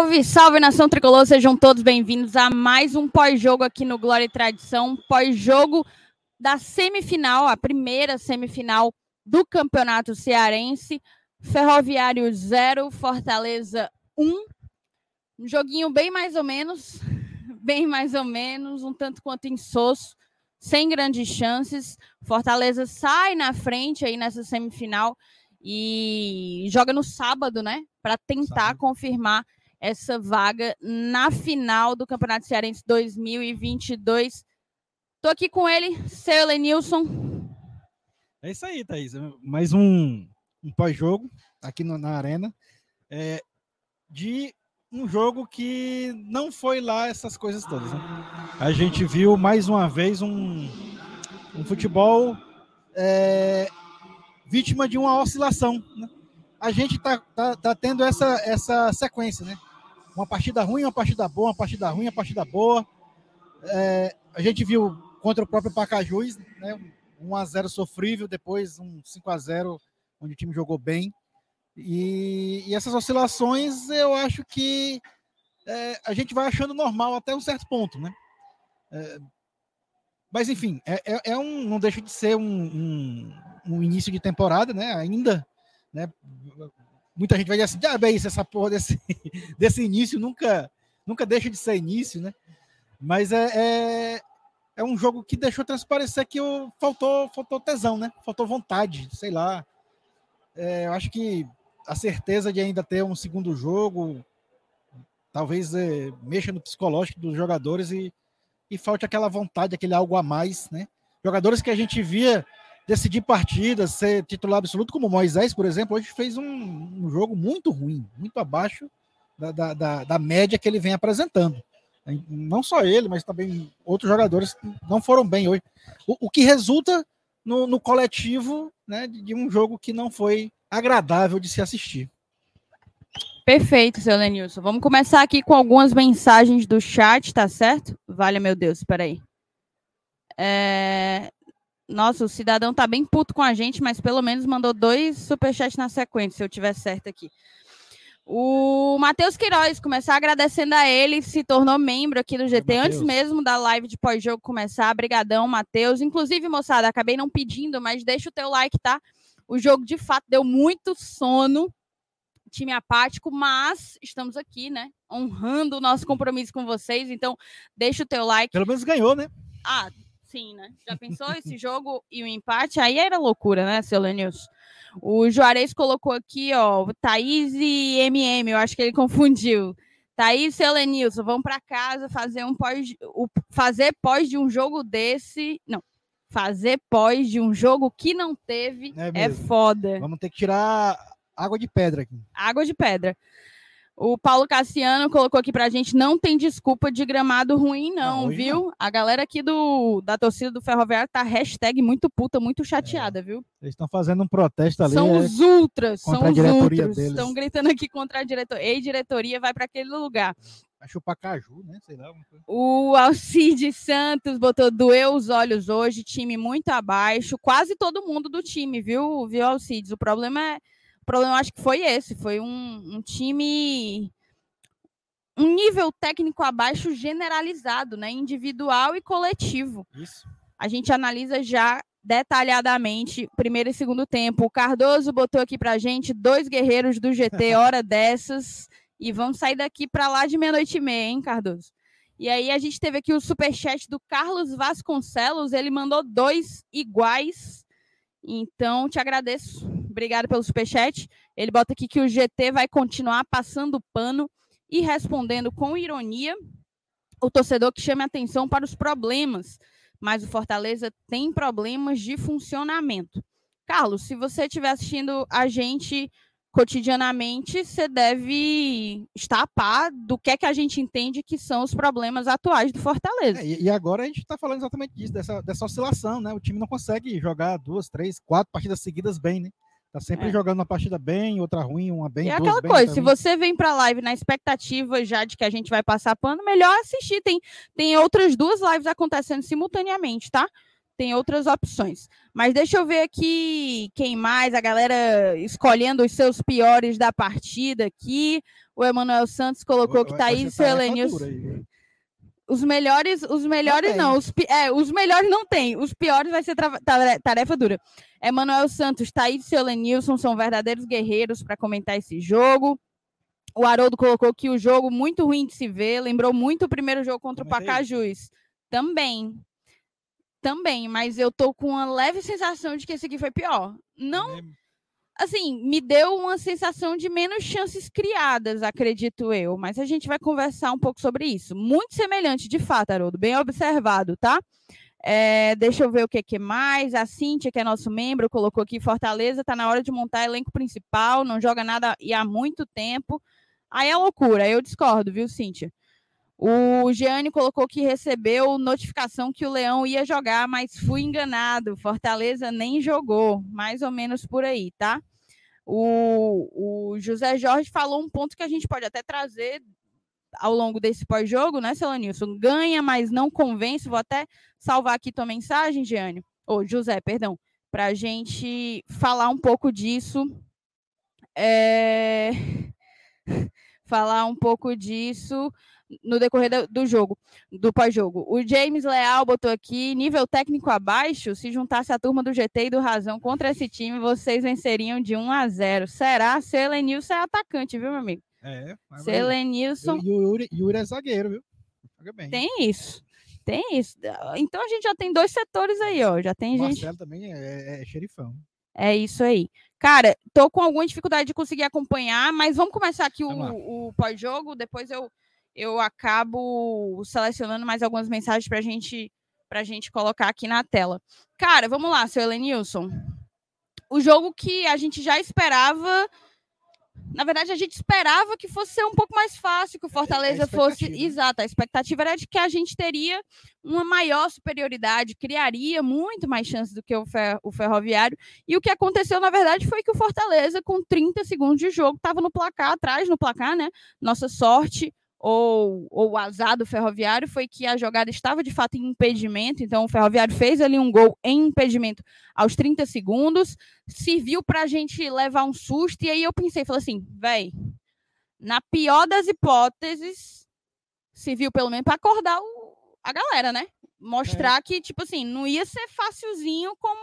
Salve, salve nação tricolor, sejam todos bem-vindos a mais um pós-jogo aqui no Glória e Tradição, pós-jogo da semifinal, a primeira semifinal do Campeonato Cearense, Ferroviário 0, Fortaleza 1. Um joguinho bem mais ou menos, bem mais ou menos, um tanto quanto insosso, sem grandes chances. Fortaleza sai na frente aí nessa semifinal e joga no sábado, né? Para tentar sábado. confirmar essa vaga na final do Campeonato Cearense 2022. Tô aqui com ele, seu Lenilson. É isso aí, Thaís. Mais um, um pós-jogo aqui no, na Arena. É, de um jogo que não foi lá essas coisas todas. Né? A gente viu mais uma vez um, um futebol é, vítima de uma oscilação. Né? A gente está tá, tá tendo essa, essa sequência, né? Uma partida ruim, uma partida boa, uma partida ruim, uma partida boa. É, a gente viu contra o próprio Pacajus, né? 1 a 0 sofrível, depois um 5 a 0 onde o time jogou bem. E, e essas oscilações eu acho que é, a gente vai achando normal até um certo ponto, né? É, mas enfim, é, é, é um, não deixa de ser um, um, um, início de temporada, né? Ainda, né? Muita gente vai dizer assim, ah, bem, isso, essa porra desse, desse início nunca, nunca deixa de ser início, né? Mas é, é, é um jogo que deixou transparecer que faltou, faltou tesão, né? Faltou vontade, sei lá. É, eu acho que a certeza de ainda ter um segundo jogo talvez é, mexa no psicológico dos jogadores e, e falte aquela vontade, aquele algo a mais, né? Jogadores que a gente via decidir partidas, ser titular absoluto, como Moisés, por exemplo, hoje fez um, um jogo muito ruim, muito abaixo da, da, da, da, média que ele vem apresentando. Não só ele, mas também outros jogadores não foram bem hoje. O, o que resulta no, no coletivo né, de, de um jogo que não foi agradável de se assistir. Perfeito, seu Lenilson. Vamos começar aqui com algumas mensagens do chat, tá certo? Vale, meu Deus, peraí. É... Nossa, o cidadão tá bem puto com a gente, mas pelo menos mandou dois superchats na sequência, se eu tiver certo aqui. O Matheus Queiroz, começar agradecendo a ele, se tornou membro aqui do GT é, antes mesmo da live de pós-jogo começar. Brigadão, Matheus. Inclusive, moçada, acabei não pedindo, mas deixa o teu like, tá? O jogo de fato deu muito sono, time apático, mas estamos aqui, né? Honrando o nosso compromisso com vocês. Então, deixa o teu like. Pelo menos ganhou, né? Ah, sim, né? Já pensou esse jogo e o empate? Aí era loucura, né, seu Lenilson? O Juarez colocou aqui, ó, Thaís e MM, eu acho que ele confundiu. Thaís e seu Lenilson, vão para casa fazer um pós, fazer pós de um jogo desse. Não, fazer pós de um jogo que não teve é, é foda. Vamos ter que tirar água de pedra aqui. Água de pedra. O Paulo Cassiano colocou aqui pra gente, não tem desculpa de gramado ruim, não, não viu? Não. A galera aqui do, da torcida do Ferroviário tá hashtag muito puta, muito chateada, é. viu? Eles estão fazendo um protesto ali. São é, os ultras, são os ultras. Estão gritando aqui contra a diretoria. Ei, diretoria, vai para aquele lugar. Vai chupar caju, né? Sei lá. O Alcide Santos botou doeu os olhos hoje, time muito abaixo. Quase todo mundo do time, viu, viu, Alcides? O problema é o problema acho que foi esse, foi um, um time um nível técnico abaixo generalizado, né? Individual e coletivo. Isso. A gente analisa já detalhadamente primeiro e segundo tempo. O Cardoso botou aqui pra gente dois guerreiros do GT, hora dessas, e vamos sair daqui para lá de meia-noite e meia, hein, Cardoso? E aí a gente teve aqui o superchat do Carlos Vasconcelos, ele mandou dois iguais. Então, te agradeço Obrigado pelo superchat. Ele bota aqui que o GT vai continuar passando pano e respondendo com ironia o torcedor que chama atenção para os problemas, mas o Fortaleza tem problemas de funcionamento. Carlos, se você estiver assistindo a gente cotidianamente, você deve estar a par do que é que a gente entende que são os problemas atuais do Fortaleza. É, e agora a gente está falando exatamente disso, dessa, dessa oscilação, né? O time não consegue jogar duas, três, quatro partidas seguidas bem, né? Tá sempre é. jogando uma partida bem, outra ruim, uma bem. É aquela bem, coisa, se você vem pra live na expectativa já de que a gente vai passar pano, melhor assistir. Tem, tem outras duas lives acontecendo simultaneamente, tá? Tem outras opções. Mas deixa eu ver aqui quem mais, a galera escolhendo os seus piores da partida aqui. O Emanuel Santos colocou que Thaís e Elenilson. Os melhores, os melhores não, não os, é, os melhores não tem, os piores vai ser tarefa dura. Emanuel Santos, Thaís e Elenilson são verdadeiros guerreiros para comentar esse jogo. O Haroldo colocou que o jogo muito ruim de se ver, lembrou muito o primeiro jogo contra Comentei. o Pacajus. Também. Também, mas eu tô com uma leve sensação de que esse aqui foi pior. Não. Assim, me deu uma sensação de menos chances criadas, acredito eu. Mas a gente vai conversar um pouco sobre isso. Muito semelhante, de fato, Haroldo. Bem observado, tá? É, deixa eu ver o que, que mais. A Cíntia, que é nosso membro, colocou aqui: Fortaleza está na hora de montar elenco principal, não joga nada e há muito tempo. Aí é loucura, eu discordo, viu, Cíntia? O Gianni colocou que recebeu notificação que o Leão ia jogar, mas fui enganado. Fortaleza nem jogou, mais ou menos por aí, tá? O, o José Jorge falou um ponto que a gente pode até trazer ao longo desse pós-jogo, né, Celanilson? Ganha, mas não convence. Vou até salvar aqui tua mensagem, Gianni, ou José, perdão, para a gente falar um pouco disso. É... falar um pouco disso no decorrer do jogo, do pós-jogo. O James Leal botou aqui, nível técnico abaixo, se juntasse a turma do GT e do Razão contra esse time, vocês venceriam de 1 a 0. Será? Selenilson é atacante, viu, meu amigo? É. Selenilson... E o Yuri, Yuri é zagueiro, viu? Joga bem. Tem isso. Tem isso. Então a gente já tem dois setores aí, ó. Já tem o gente. Marcelo também é, é, é xerifão. É isso aí. Cara, tô com alguma dificuldade de conseguir acompanhar, mas vamos começar aqui o, o pós-jogo, depois eu eu acabo selecionando mais algumas mensagens para gente, a gente colocar aqui na tela. Cara, vamos lá, seu Elenilson. O jogo que a gente já esperava. Na verdade, a gente esperava que fosse ser um pouco mais fácil, que o é, Fortaleza fosse. Exato, a expectativa era de que a gente teria uma maior superioridade, criaria muito mais chances do que o, fer o Ferroviário. E o que aconteceu, na verdade, foi que o Fortaleza, com 30 segundos de jogo, estava no placar, atrás no placar, né? Nossa sorte ou, ou o azar do Ferroviário foi que a jogada estava de fato em impedimento, então o Ferroviário fez ali um gol em impedimento aos 30 segundos, serviu para a gente levar um susto, e aí eu pensei, falei assim, velho, na pior das hipóteses, serviu pelo menos para acordar o, a galera, né? Mostrar é. que, tipo assim, não ia ser facilzinho como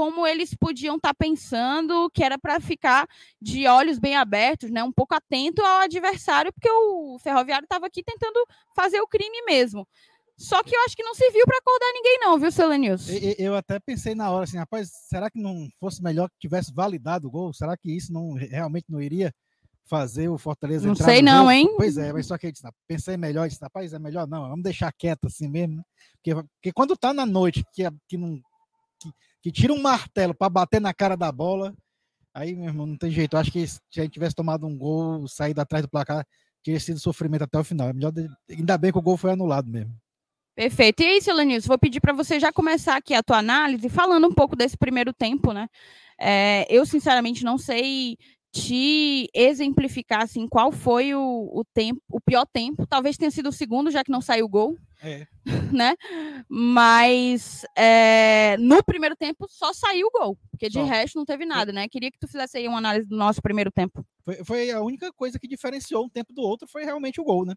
como eles podiam estar tá pensando que era para ficar de olhos bem abertos, né, um pouco atento ao adversário, porque o Ferroviário estava aqui tentando fazer o crime mesmo. Só que eu acho que não serviu para acordar ninguém, não, viu, Selenius? Eu, eu até pensei na hora assim, rapaz, será que não fosse melhor que tivesse validado o gol? Será que isso não realmente não iria fazer o Fortaleza não entrar sei não, jogo? hein? Pois é, mas só que eu disse, pensei melhor, disse, rapaz, é melhor não, vamos deixar quieto assim mesmo, né? porque, porque quando tá na noite que, que não que, que tira um martelo para bater na cara da bola, aí, meu irmão, não tem jeito. Eu acho que se a gente tivesse tomado um gol, saído atrás do placar, teria sido sofrimento até o final. É melhor. Ainda bem que o gol foi anulado mesmo. Perfeito. E aí, Silanilson, vou pedir para você já começar aqui a tua análise, falando um pouco desse primeiro tempo, né? É, eu, sinceramente, não sei te exemplificar assim qual foi o, o tempo, o pior tempo. Talvez tenha sido o segundo, já que não saiu o gol. É. Né? Mas é, no primeiro tempo só saiu o gol, porque de só. resto não teve nada, né? Queria que tu fizesse aí uma análise do nosso primeiro tempo. Foi, foi a única coisa que diferenciou um tempo do outro foi realmente o gol, né?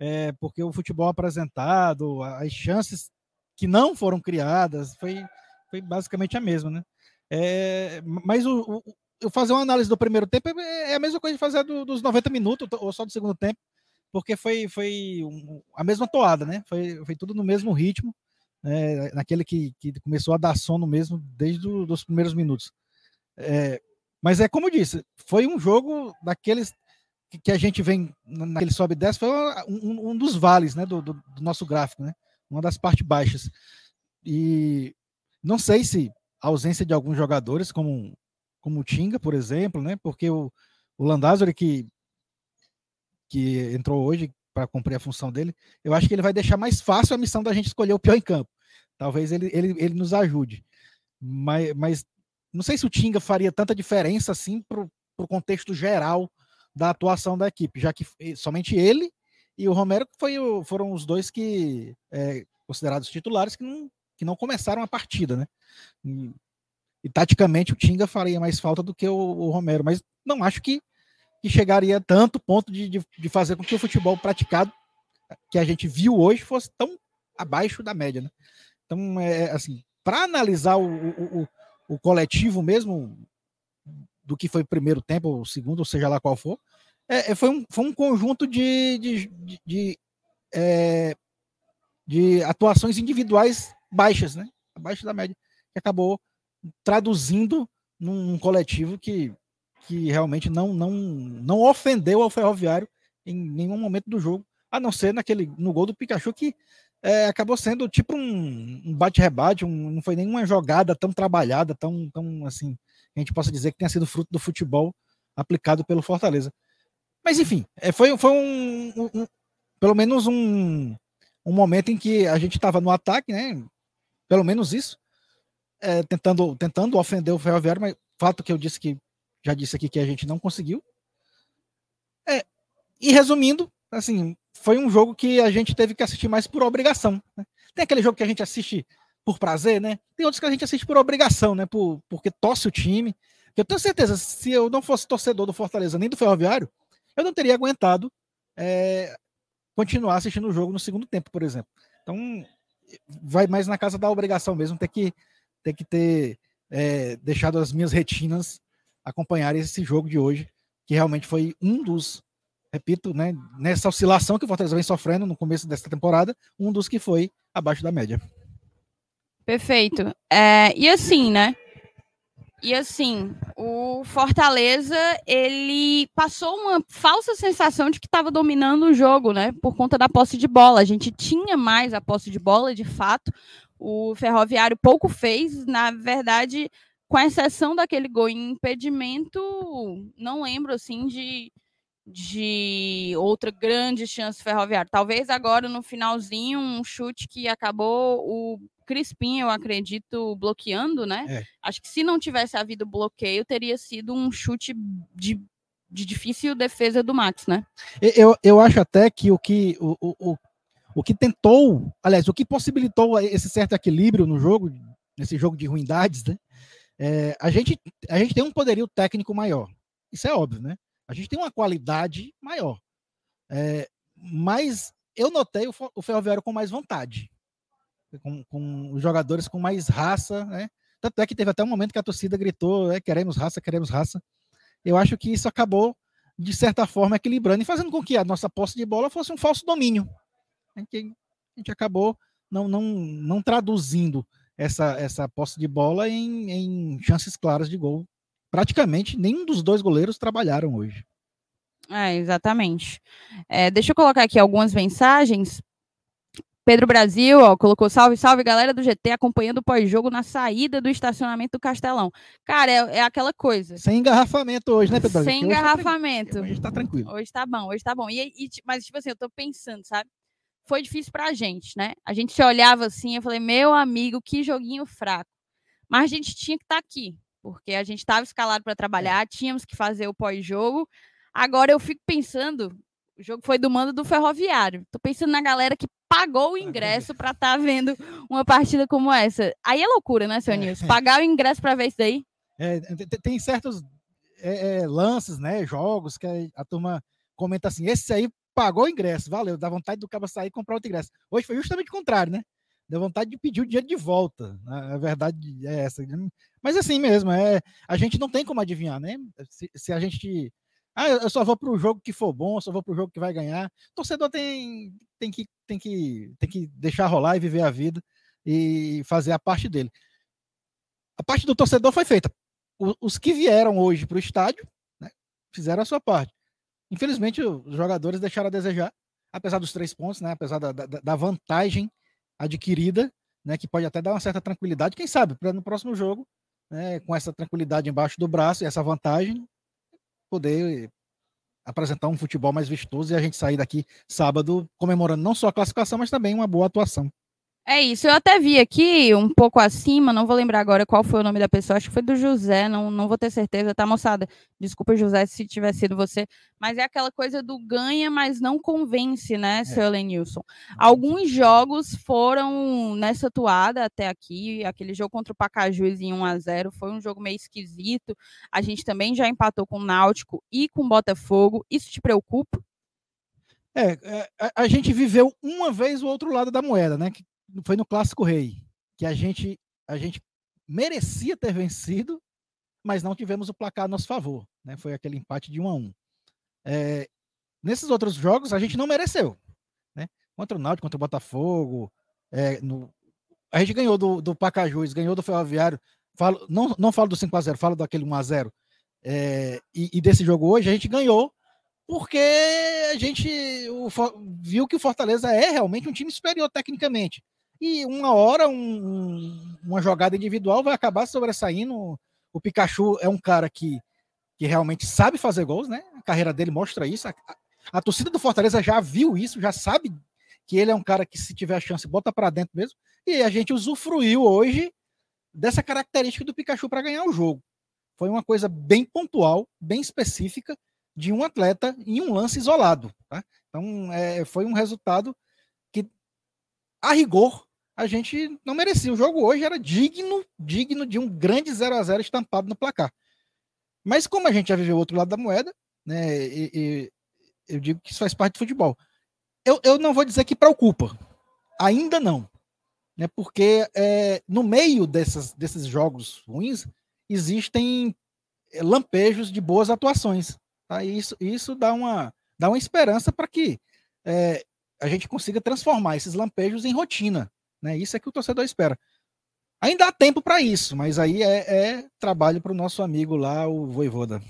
É, porque o futebol apresentado, as chances que não foram criadas, foi, foi basicamente a mesma, né? É, mas o, eu fazer uma análise do primeiro tempo é, é a mesma coisa de fazer do, dos 90 minutos ou só do segundo tempo, porque foi, foi um, a mesma toada, né? Foi, foi tudo no mesmo ritmo, né? naquele que, que começou a dar sono mesmo desde os primeiros minutos. É, mas é como eu disse, foi um jogo daqueles que, que a gente vem naquele sobe e desce, foi um, um dos vales né? Do, do, do nosso gráfico, né? Uma das partes baixas. E não sei se a ausência de alguns jogadores, como como o Tinga, por exemplo, né? Porque o, o Landázuri que, que entrou hoje para cumprir a função dele, eu acho que ele vai deixar mais fácil a missão da gente escolher o pior em campo. Talvez ele, ele, ele nos ajude. Mas, mas não sei se o Tinga faria tanta diferença assim para o contexto geral da atuação da equipe, já que somente ele e o Romero foi foram os dois que é, considerados titulares que não, que não começaram a partida, né? E taticamente o Tinga faria mais falta do que o, o Romero, mas não acho que que chegaria tanto ponto de, de, de, fazer com que o futebol praticado que a gente viu hoje fosse tão abaixo da média, né? Então, é, assim, para analisar o, o, o, coletivo mesmo do que foi o primeiro tempo, o segundo, ou seja lá qual for, é, é foi, um, foi um conjunto de, de, de, de, é, de atuações individuais baixas, né? Abaixo da média, que acabou traduzindo num, coletivo que, que realmente não, não, não ofendeu ao Ferroviário em nenhum momento do jogo, a não ser naquele no gol do Pikachu que é, acabou sendo tipo um, um bate-rebate, um, não foi nenhuma jogada tão trabalhada, tão, tão assim, a gente possa dizer que tenha sido fruto do futebol aplicado pelo Fortaleza. Mas enfim, é, foi, foi um, um, pelo menos um, um momento em que a gente estava no ataque, né? Pelo menos isso, é, tentando, tentando ofender o Ferroviário, mas fato que eu disse que já disse aqui que a gente não conseguiu. É, e resumindo, assim, foi um jogo que a gente teve que assistir mais por obrigação. Né? Tem aquele jogo que a gente assiste por prazer, né? Tem outros que a gente assiste por obrigação, né? Por, porque torce o time. Eu tenho certeza, se eu não fosse torcedor do Fortaleza nem do Ferroviário, eu não teria aguentado é, continuar assistindo o jogo no segundo tempo, por exemplo. Então, vai mais na casa da obrigação mesmo, ter que ter, que ter é, deixado as minhas retinas acompanhar esse jogo de hoje, que realmente foi um dos, repito, né, nessa oscilação que o Fortaleza vem sofrendo no começo dessa temporada, um dos que foi abaixo da média. Perfeito. É, e assim, né? E assim, o Fortaleza, ele passou uma falsa sensação de que estava dominando o jogo, né? Por conta da posse de bola. A gente tinha mais a posse de bola, de fato. O Ferroviário pouco fez, na verdade, com exceção daquele gol em impedimento, não lembro assim de, de outra grande chance ferroviária. Talvez agora no finalzinho um chute que acabou o Crispim, eu acredito, bloqueando, né? É. Acho que se não tivesse havido bloqueio, teria sido um chute de, de difícil defesa do Max, né? Eu, eu acho até que o que o, o, o que tentou, aliás, o que possibilitou esse certo equilíbrio no jogo, nesse jogo de ruindades, né? É, a, gente, a gente tem um poderio técnico maior. Isso é óbvio, né? A gente tem uma qualidade maior. É, mas eu notei o, o Ferroviário com mais vontade. Com, com, os jogadores com mais raça, né? Tanto é que teve até um momento que a torcida gritou: é, queremos raça, queremos raça. Eu acho que isso acabou, de certa forma, equilibrando e fazendo com que a nossa posse de bola fosse um falso domínio a gente acabou não, não, não traduzindo essa, essa posse de bola em, em chances claras de gol. Praticamente nenhum dos dois goleiros trabalharam hoje. É, exatamente. É, deixa eu colocar aqui algumas mensagens. Pedro Brasil, ó, colocou salve, salve, galera do GT acompanhando o pós-jogo na saída do estacionamento do Castelão. Cara, é, é, aquela coisa. Sem engarrafamento hoje, né, Pedro? Sem engarrafamento. Hoje tá tranquilo. Hoje tá bom, hoje tá bom. E, e, mas, tipo assim, eu tô pensando, sabe? Foi difícil para a gente, né? A gente se olhava assim, eu falei, meu amigo, que joguinho fraco. Mas a gente tinha que estar tá aqui, porque a gente estava escalado para trabalhar, tínhamos que fazer o pós-jogo. Agora eu fico pensando, o jogo foi do mando do Ferroviário. Tô pensando na galera que pagou o ingresso para estar tá vendo uma partida como essa. Aí é loucura, né, seu é. Nilson? Pagar o ingresso para ver isso daí? É, tem certos é, é, lances, né, jogos que a turma comenta assim, esse aí pagou o ingresso, valeu, dá vontade do cara sair e comprar outro ingresso. Hoje foi justamente o contrário, né? Deu vontade de pedir o dinheiro de volta. A verdade é essa. Mas assim mesmo, é, a gente não tem como adivinhar, né? Se, se a gente. Ah, eu só vou para o jogo que for bom, eu só vou para o jogo que vai ganhar. O torcedor tem, tem, que, tem, que, tem que deixar rolar e viver a vida e fazer a parte dele. A parte do torcedor foi feita. os que vieram hoje para o estádio né, fizeram a sua parte. Infelizmente, os jogadores deixaram a desejar, apesar dos três pontos, né? Apesar da, da, da vantagem adquirida, né? Que pode até dar uma certa tranquilidade. Quem sabe, para no próximo jogo, né, com essa tranquilidade embaixo do braço e essa vantagem, poder apresentar um futebol mais vistoso e a gente sair daqui sábado comemorando não só a classificação, mas também uma boa atuação. É isso, eu até vi aqui um pouco acima, não vou lembrar agora qual foi o nome da pessoa, acho que foi do José, não, não vou ter certeza, tá, moçada? Desculpa, José, se tiver sido você, mas é aquela coisa do ganha, mas não convence, né, é. seu Lenilson? Alguns jogos foram nessa toada até aqui, aquele jogo contra o Pacajus em 1 a 0 foi um jogo meio esquisito, a gente também já empatou com o Náutico e com o Botafogo, isso te preocupa? É, é a, a, gente viveu uma vez o outro lado da moeda, né? Que foi no Clássico Rei, que a gente, a gente merecia ter vencido, mas não tivemos o placar a nosso favor. Né? Foi aquele empate de 1 a 1 é, Nesses outros jogos, a gente não mereceu. Né? Contra o Náutico, contra o Botafogo, é, no, a gente ganhou do, do Pacajus, ganhou do Ferroviário. Falo, não, não falo do 5x0, falo daquele 1x0. É, e, e, desse jogo hoje, a gente ganhou porque a gente o, viu que o Fortaleza é realmente um time superior tecnicamente e uma hora um, uma jogada individual vai acabar sobressaindo. O Pikachu é um cara que, que realmente sabe fazer gols, né? A carreira dele mostra isso. A, a, a torcida do Fortaleza já viu isso, já sabe que ele é um cara que, se tiver a chance, bota para dentro mesmo. E a gente usufruiu hoje dessa característica do Pikachu para ganhar o jogo. Foi uma coisa bem pontual, bem específica de um atleta em um lance isolado. Tá? Então, é, foi um resultado que, a rigor, a gente não merecia. O jogo hoje era digno, digno de um grande 0 a 0 estampado no placar. Mas como a gente já viveu o outro lado da moeda, né, e, e, eu digo que isso faz parte do futebol. Eu, eu não vou dizer que preocupa, ainda não, né, porque é, no meio dessas, desses jogos ruins existem é, lampejos de boas atuações. Tá? E isso, isso dá, uma, dá uma esperança para que é, a gente consiga transformar esses lampejos em rotina. Né? Isso é que o torcedor espera. Ainda há tempo para isso, mas aí é, é trabalho para o nosso amigo lá, o Voivoda.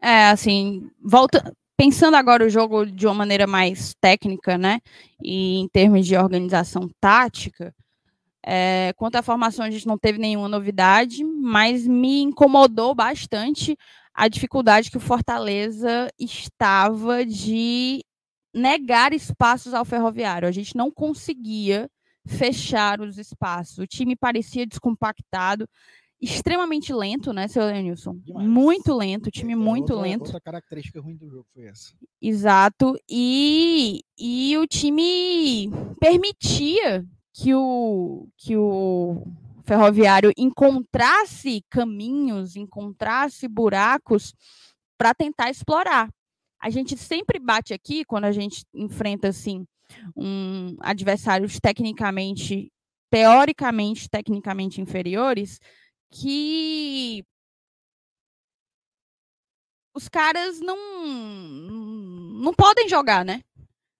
É, assim, volta, pensando agora o jogo de uma maneira mais técnica, né? E em termos de organização tática, é, quanto à formação, a gente não teve nenhuma novidade, mas me incomodou bastante a dificuldade que o Fortaleza estava de negar espaços ao ferroviário. A gente não conseguia fechar os espaços. O time parecia descompactado, extremamente lento, né, seu Lenilson? Muito lento, time é, muito outra, lento. Outra característica ruim do jogo foi essa. Exato. E, e o time permitia que o, que o ferroviário encontrasse caminhos, encontrasse buracos para tentar explorar. A gente sempre bate aqui quando a gente enfrenta assim um, adversários tecnicamente, teoricamente, tecnicamente inferiores, que os caras não não podem jogar, né?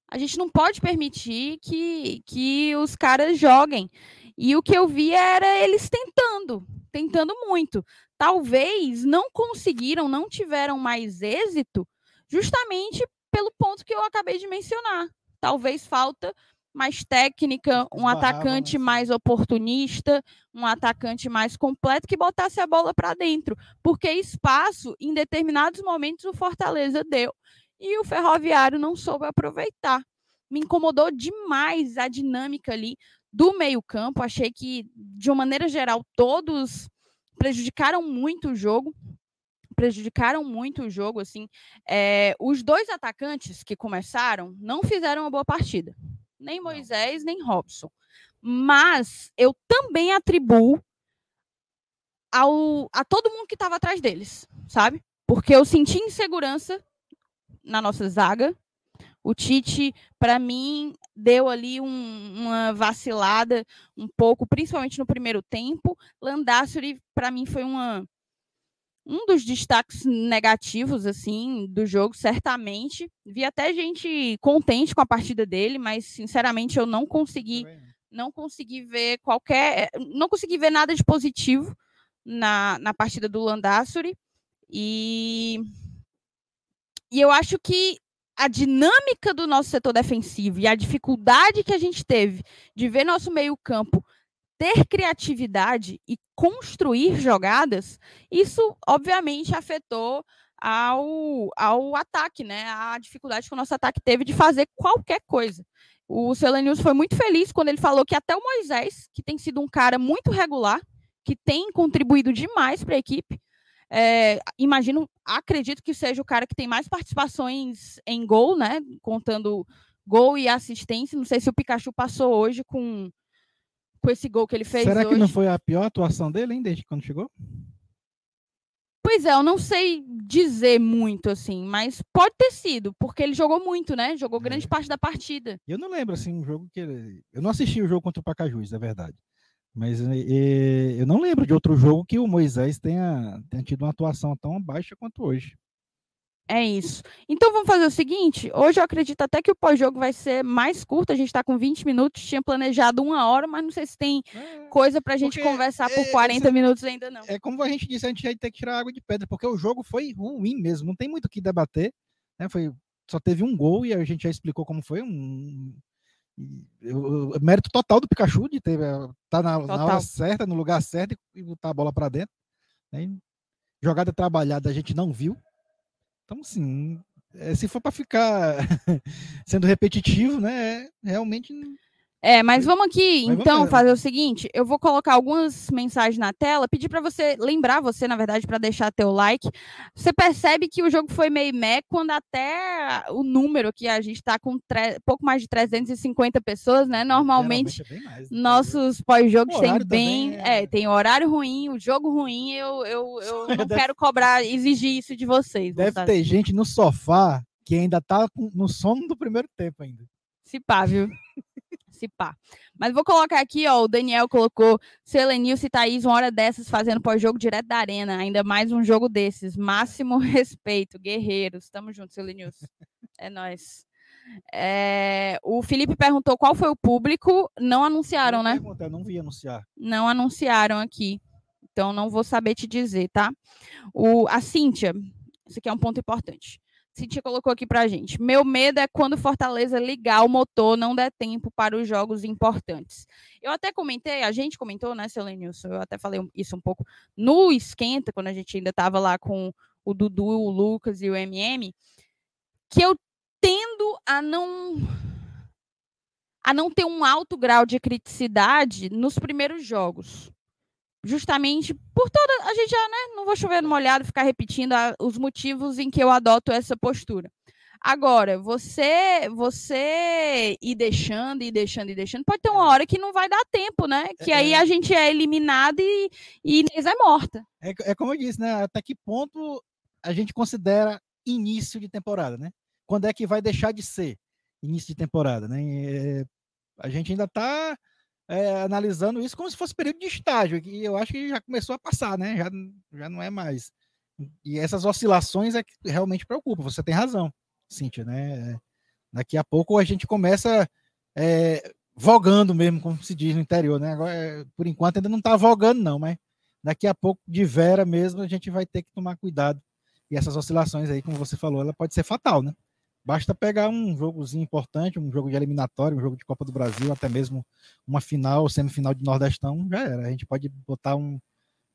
A gente não pode permitir que, que os caras joguem. E o que eu vi era eles tentando, tentando muito. Talvez não conseguiram, não tiveram mais êxito, justamente pelo ponto que eu acabei de mencionar, talvez falta mais técnica, um atacante né? mais oportunista, um atacante mais completo que botasse a bola para dentro, porque espaço em determinados momentos o Fortaleza deu e o Ferroviário não soube aproveitar. Me incomodou demais a dinâmica ali do meio-campo. Achei que, de uma maneira geral, todos prejudicaram muito o jogo prejudicaram muito o jogo. Assim, é, os dois atacantes que começaram não fizeram uma boa partida, nem Moisés nem Robson. Mas eu também atribuo ao, a todo mundo que estava atrás deles, sabe? Porque eu senti insegurança na nossa zaga. O Tite, para mim, deu ali um, uma vacilada um pouco, principalmente no primeiro tempo. Landassuri, para mim, foi uma um dos destaques negativos assim do jogo, certamente. Vi até gente contente com a partida dele, mas sinceramente eu não consegui não consegui ver qualquer não consegui ver nada de positivo na, na partida do Landassuri. E e eu acho que a dinâmica do nosso setor defensivo e a dificuldade que a gente teve de ver nosso meio-campo ter criatividade e construir jogadas, isso obviamente afetou ao, ao ataque, né? A dificuldade que o nosso ataque teve de fazer qualquer coisa. O Selenius foi muito feliz quando ele falou que até o Moisés, que tem sido um cara muito regular, que tem contribuído demais para a equipe, é, imagino, acredito que seja o cara que tem mais participações em gol, né? Contando gol e assistência. Não sei se o Pikachu passou hoje com, com esse gol que ele fez. Será hoje. que não foi a pior atuação dele, hein, desde quando chegou? Pois é, eu não sei dizer muito assim, mas pode ter sido, porque ele jogou muito, né? Jogou grande é. parte da partida. Eu não lembro assim um jogo que ele... eu não assisti o jogo contra o Pacajus, é verdade. Mas e, eu não lembro de outro jogo que o Moisés tenha, tenha tido uma atuação tão baixa quanto hoje. É isso. Então vamos fazer o seguinte: hoje eu acredito até que o pós-jogo vai ser mais curto. A gente está com 20 minutos, tinha planejado uma hora, mas não sei se tem é, coisa para a gente conversar por 40 é, minutos ainda não. É como a gente disse, a gente vai ter que tirar água de pedra, porque o jogo foi ruim mesmo, não tem muito o que debater. Né? Foi, só teve um gol e a gente já explicou como foi. Um, mérito total do Pikachu de ter eh, tá na, na hora certa, no lugar certo e botar a bola para dentro. Né? Jogada trabalhada a gente não viu. Então, assim, é, se for para ficar sendo repetitivo, né, é, realmente é, mas vamos aqui, mas então, vamos fazer o seguinte: eu vou colocar algumas mensagens na tela, pedir para você lembrar você, na verdade, para deixar teu like. Você percebe que o jogo foi meio meh quando até o número que a gente está com tre... pouco mais de 350 pessoas, né? Normalmente, é mais, né? nossos pós-jogos têm bem. É... é... tem horário ruim, o jogo ruim. Eu, eu, eu não deve... quero cobrar, exigir isso de vocês. Deve ter gente no sofá que ainda tá no sono do primeiro tempo ainda. Se pá, viu? participar. Mas vou colocar aqui, ó, o Daniel colocou Selenilson e Thaís, uma hora dessas, fazendo pós-jogo direto da arena. Ainda mais um jogo desses. Máximo respeito, guerreiros. Tamo junto, Selenilson. É nós. É, o Felipe perguntou qual foi o público. Não anunciaram, né? Não vi anunciar. Não anunciaram aqui. Então não vou saber te dizer, tá? O, a Cíntia, isso aqui é um ponto importante. Cintia colocou aqui pra gente. Meu medo é quando Fortaleza ligar o motor, não der tempo para os jogos importantes. Eu até comentei, a gente comentou, né, seu Lenilson? Eu até falei isso um pouco no esquenta, quando a gente ainda estava lá com o Dudu, o Lucas e o MM, que eu tendo a não a não ter um alto grau de criticidade nos primeiros jogos justamente por toda. A gente já, né? Não vou chover no molhado ficar repetindo a, os motivos em que eu adoto essa postura. Agora, você você ir deixando, e deixando, e deixando, pode ter uma hora que não vai dar tempo, né? Que é, aí é. a gente é eliminado e, e Inês é morta. É, é como eu disse, né? Até que ponto a gente considera início de temporada, né? Quando é que vai deixar de ser início de temporada, né? É, a gente ainda está é, analisando isso como se fosse período de estágio, e eu acho que já começou a passar, né? Já, já não é mais. E essas oscilações é que realmente preocupam. Você tem razão, Cíntia, né? Daqui a pouco a gente começa é, vogando mesmo, como se diz no interior, né? Agora, por enquanto ainda não está vogando, não, mas daqui a pouco, de vera mesmo, a gente vai ter que tomar cuidado. E essas oscilações aí, como você falou, ela pode ser fatal, né? Basta pegar um jogozinho importante, um jogo de eliminatório, um jogo de Copa do Brasil, até mesmo uma final, semifinal de Nordestão, já era. A gente pode botar um,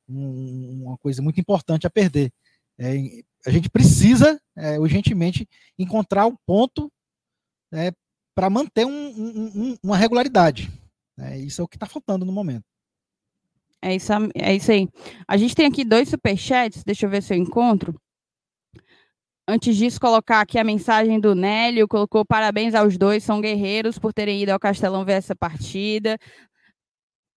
um, uma coisa muito importante a perder. É, a gente precisa é, urgentemente encontrar um ponto é, para manter um, uma regularidade. É, isso é o que está faltando no momento. É isso, é isso aí. A gente tem aqui dois superchats, deixa eu ver se eu encontro. Antes disso, colocar aqui a mensagem do Nélio, colocou parabéns aos dois, são guerreiros por terem ido ao Castelão ver essa partida.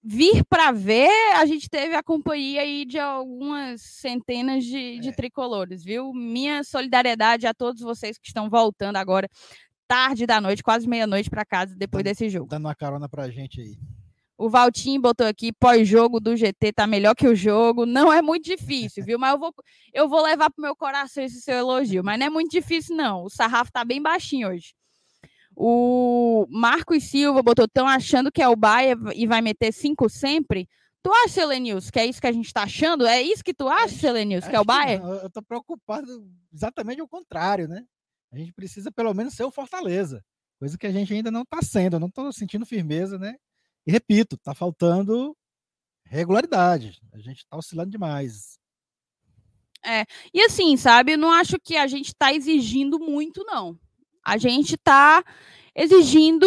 Vir para ver, a gente teve a companhia aí de algumas centenas de, de é. tricolores, viu? Minha solidariedade a todos vocês que estão voltando agora, tarde da noite, quase meia-noite para casa depois dando, desse jogo. Dando uma carona pra gente aí. O Valtinho botou aqui, pós-jogo do GT tá melhor que o jogo. Não é muito difícil, viu? Mas eu vou, eu vou levar pro meu coração esse seu elogio. Mas não é muito difícil, não. O sarrafo tá bem baixinho hoje. O Marcos Silva botou, tão achando que é o Baia e vai meter cinco sempre? Tu acha, Selenius, que é isso que a gente tá achando? É isso que tu acha, Selenius, que é o Baia? eu tô preocupado exatamente o contrário, né? A gente precisa pelo menos ser o Fortaleza. Coisa que a gente ainda não tá sendo. Eu não tô sentindo firmeza, né? E repito, está faltando regularidade. A gente está oscilando demais. É, e assim, sabe, não acho que a gente está exigindo muito, não. A gente está exigindo,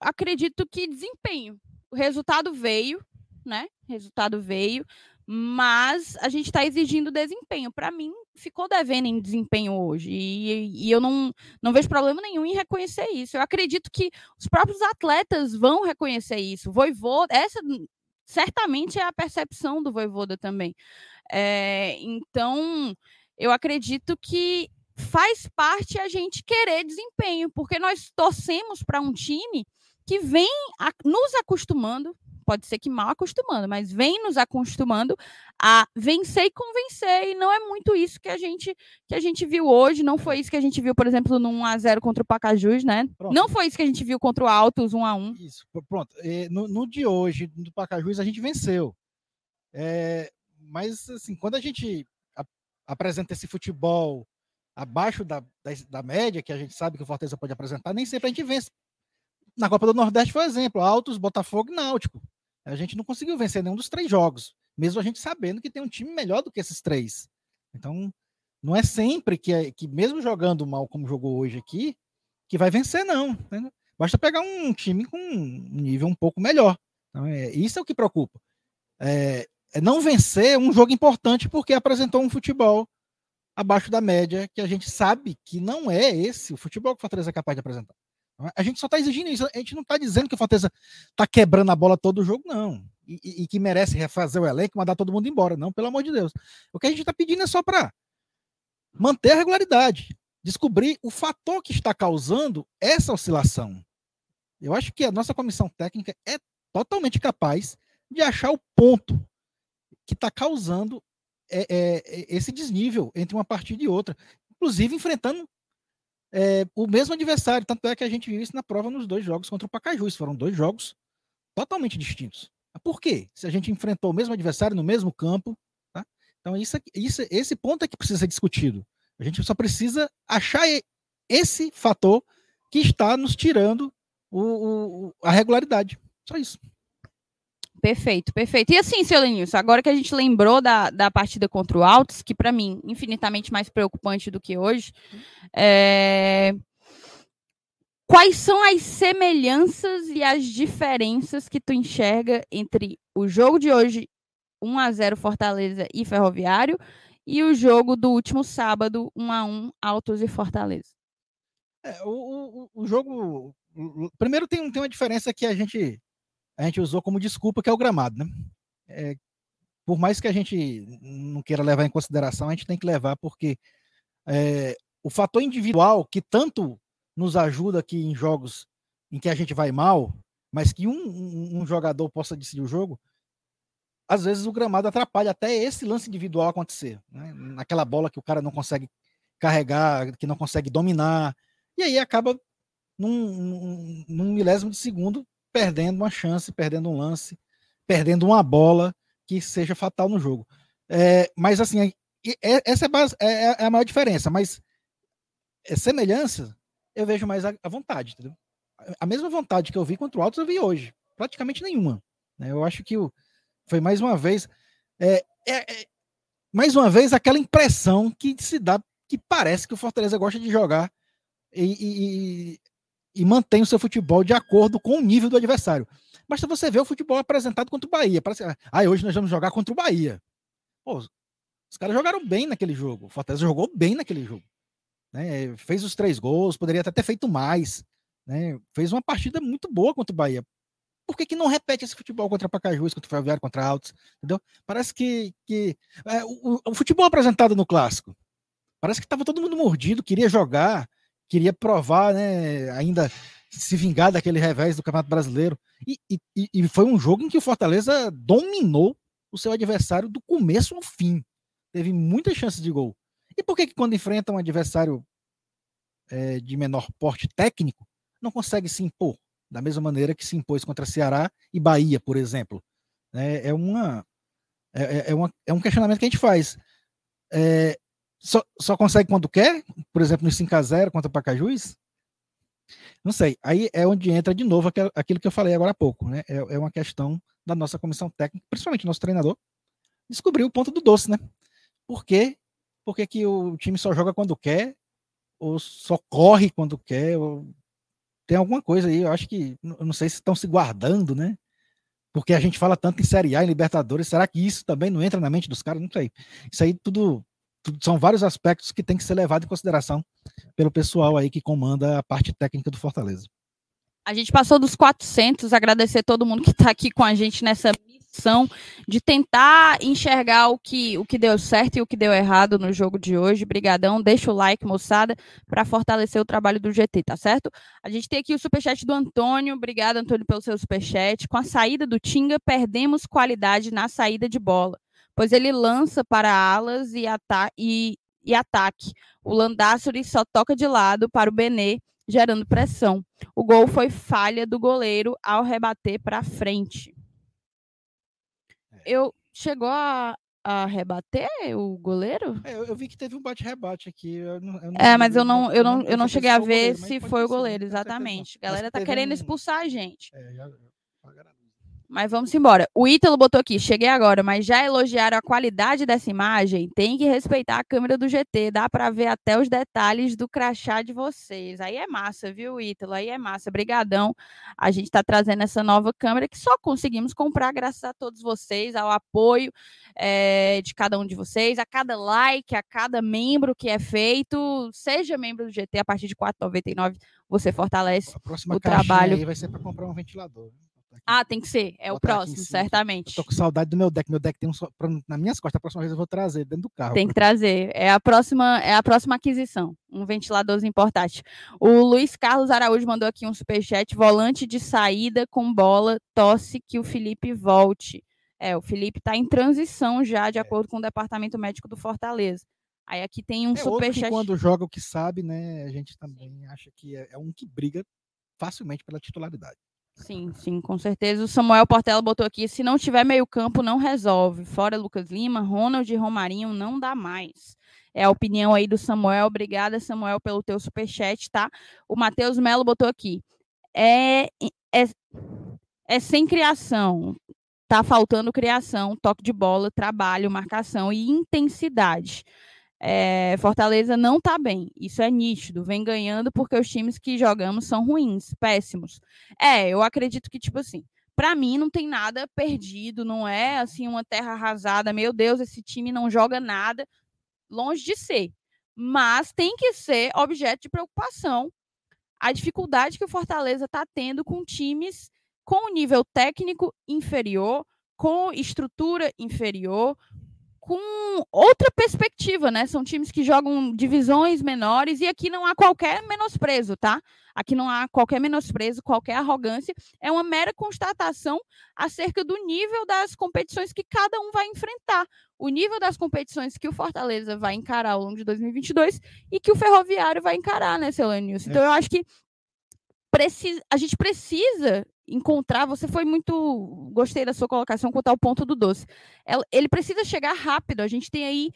acredito que desempenho. O resultado veio, né? O resultado veio, mas a gente está exigindo desempenho. Para mim, ficou devendo em desempenho hoje. E, e, eu não, não vejo problema nenhum em reconhecer isso. Eu acredito que os próprios atletas vão reconhecer isso. Voivoda, essa certamente é a percepção do Voivoda também. É, então, eu acredito que faz parte a gente querer desempenho, porque nós torcemos para um time que vem a, nos acostumando pode ser que mal acostumando, mas vem nos acostumando a vencer e convencer, e não é muito isso que a gente que a gente viu hoje, não foi isso que a gente viu, por exemplo, no 1 a 0 contra o Pacajus, né? Pronto. Não foi isso que a gente viu contra o Altos 1 a 1. Isso, pronto. É, no, no de hoje, do Pacajus, a gente venceu. É, mas assim, quando a gente apresenta esse futebol abaixo da, da, da, média, que a gente sabe que o Fortaleza pode apresentar, nem sempre a gente vence. Na Copa do Nordeste foi exemplo, Altos, Botafogo e Náutico. A gente não conseguiu vencer nenhum dos três jogos, mesmo a gente sabendo que tem um time melhor do que esses três. Então, não é sempre que, é, que mesmo jogando mal como jogou hoje aqui, que vai vencer, não. Basta pegar um time com um nível um pouco melhor. Então, é, isso é o que preocupa. É, é não vencer um jogo importante porque apresentou um futebol abaixo da média, que a gente sabe que não é esse o futebol que o Fortaleza é capaz de apresentar. A gente só está exigindo isso. A gente não está dizendo que o Fortaleza está quebrando a bola todo o jogo, não. E, e, e, que merece refazer o elenco mandar todo mundo embora. Não, pelo amor de Deus. O que a gente está pedindo é só para manter a regularidade. Descobrir o fator que está causando essa oscilação. Eu acho que a nossa comissão técnica é totalmente capaz de achar o ponto que está causando é, é, esse desnível entre uma partida e outra. Inclusive enfrentando é, o mesmo adversário. Tanto é que a gente viu isso na prova nos dois jogos contra o Pacajus. Foram dois jogos totalmente distintos. Por quê? Se a gente enfrentou o mesmo adversário no mesmo campo. Tá? Então, isso, isso, esse ponto é que precisa ser discutido. A gente só precisa achar esse fator que está nos tirando o, o, a regularidade. Só isso. Perfeito, perfeito. E assim, seu Lenilson, agora que a gente lembrou da, da partida contra o Altos, que para mim, infinitamente mais preocupante do que hoje, é... quais são as semelhanças e as diferenças que tu enxerga entre o jogo de hoje, 1 a 0 Fortaleza e Ferroviário, e o jogo do último sábado, 1 a 1 Altos e Fortaleza? É, o, o, o jogo. Primeiro tem, tem uma diferença que a gente a gente usou como desculpa, que é o gramado, né? É, por mais que a gente não queira levar em consideração, a gente tem que levar, porque é, o fator individual que tanto nos ajuda aqui em jogos em que a gente vai mal, mas que um, um, um jogador possa decidir o jogo, às vezes o gramado atrapalha até esse lance individual acontecer. Né? Naquela bola que o cara não consegue carregar, que não consegue dominar, e aí acaba num, num, num milésimo de segundo perdendo uma chance, perdendo um lance, perdendo uma bola que seja fatal no jogo. É, mas assim, é, essa é, é, é, a maior diferença, mas semelhança eu vejo mais a, vontade, entendeu? A mesma vontade que eu vi contra o Altos eu vi hoje, praticamente nenhuma. Né? Eu acho que foi mais uma vez, é, é, mais uma vez aquela impressão que se dá, que parece que o Fortaleza gosta de jogar e, e, e mantém o seu futebol de acordo com o nível do adversário. Basta você ver o futebol apresentado contra o Bahia. Parece, ah, hoje nós vamos jogar contra o Bahia. Pô, os caras jogaram bem naquele jogo. O Fortaleza jogou bem naquele jogo. Né? Fez os três gols, poderia até ter feito mais. Né? Fez uma partida muito boa contra o Bahia. Por que, que não repete esse futebol contra Pacajus, contra o Ferroviário, contra Altos? Entendeu? Parece que, que é, o, o, futebol apresentado no clássico. Parece que estava todo mundo mordido, queria jogar, queria provar, né, ainda se vingar daquele revés do Campeonato Brasileiro. E, e, e, foi um jogo em que o Fortaleza dominou o seu adversário do começo ao fim. Teve muitas chances de gol. E por que, que quando enfrenta um adversário é, de menor porte técnico, não consegue se impor? Da mesma maneira que se impôs contra Ceará e Bahia, por exemplo. É, é uma, é, é, é uma, é um questionamento que a gente faz. É, só, só consegue quando quer? Por exemplo, no 5x0 contra o Pacajus? Não sei. Aí é onde entra de novo aquilo que eu falei agora há pouco. Né? É, é uma questão da nossa comissão técnica, principalmente nosso treinador, descobrir o ponto do doce, né? Por quê? Que, que o time só joga quando quer? Ou só corre quando quer? Ou... tem alguma coisa aí, eu acho que, eu não sei se estão se guardando, né? Porque a gente fala tanto em Série A e Libertadores, será que isso também não entra na mente dos caras? Não sei. Isso aí tudo são vários aspectos que tem que ser levado em consideração pelo pessoal aí que comanda a parte técnica do Fortaleza. A gente passou dos 400, agradecer todo mundo que está aqui com a gente nessa missão de tentar enxergar o que, o que deu certo e o que deu errado no jogo de hoje. Brigadão, deixa o like, moçada, para fortalecer o trabalho do GT, tá certo? A gente tem aqui o superchat do Antônio. Obrigado, Antônio, pelo seu superchat. Com a saída do Tinga, perdemos qualidade na saída de bola, pois ele lança para alas e, ata e, e ataque. O Landassuri só toca de lado para o Benê gerando pressão. O gol foi falha do goleiro ao rebater para frente. É. Eu chegou a, a rebater o goleiro? É, eu, eu, vi que teve um bate-rebate aqui. Eu não, eu não é, mas eu não, eu não, eu não cheguei a ver se foi o goleiro, exatamente. A galera tá querendo expulsar a gente. É, já, mas vamos embora. O Ítalo botou aqui, cheguei agora, mas já elogiaram a qualidade dessa imagem? Tem que respeitar a câmera do GT, dá para ver até os detalhes do crachá de vocês. Aí é massa, viu, Ítalo? Aí é massa. Brigadão. A gente está trazendo essa nova câmera que só conseguimos comprar graças a todos vocês, ao apoio é, de cada um de vocês, a cada like, a cada membro que é feito. Seja membro do GT a partir de R$ 4,99, você fortalece o trabalho. Aí vai ser para comprar um ventilador. Ah, tem que ser. É o próximo, certamente. Eu tô com saudade do meu deck. Meu deck tem um. Pra, na minhas costas, a próxima vez eu vou trazer dentro do carro. Tem que trazer. É a próxima, é a próxima aquisição. Um ventiladorzinho portátil. O Luiz Carlos Araújo mandou aqui um superchat. Volante de saída com bola, tosse que o Felipe volte. É, o Felipe está em transição já, de é. acordo com o departamento médico do Fortaleza. Aí aqui tem um é superchat. Quando joga o que sabe, né? A gente também acha que é, é um que briga facilmente pela titularidade. Sim, sim, com certeza. O Samuel Portela botou aqui: se não tiver meio-campo, não resolve. Fora Lucas Lima, Ronald e Romarinho não dá mais. É a opinião aí do Samuel. Obrigada, Samuel, pelo teu superchat, tá? O Matheus Melo botou aqui. É, é, é sem criação. Tá faltando criação, toque de bola, trabalho, marcação e intensidade é, Fortaleza não está bem. Isso é nítido. Vem ganhando porque os times que jogamos são ruins, péssimos. É, eu acredito que, tipo assim, para mim não tem nada perdido, não é assim uma terra arrasada. Meu Deus, esse time não joga nada. Longe de ser. Mas tem que ser objeto de preocupação a dificuldade que o Fortaleza está tendo com times com nível técnico inferior, com estrutura inferior, com outra perspectiva, né? São times que jogam divisões menores e aqui não há qualquer menosprezo, tá? Aqui não há qualquer menosprezo, qualquer arrogância. É uma mera constatação acerca do nível das competições que cada um vai enfrentar. O nível das competições que o Fortaleza vai encarar ao longo de 2022 e que o Ferroviário vai encarar, né, Celanius? Então, eu acho que precisa, a gente precisa encontrar. Você foi muito. Gostei da sua colocação quanto ao ponto do doce. Ele precisa chegar rápido. A gente tem aí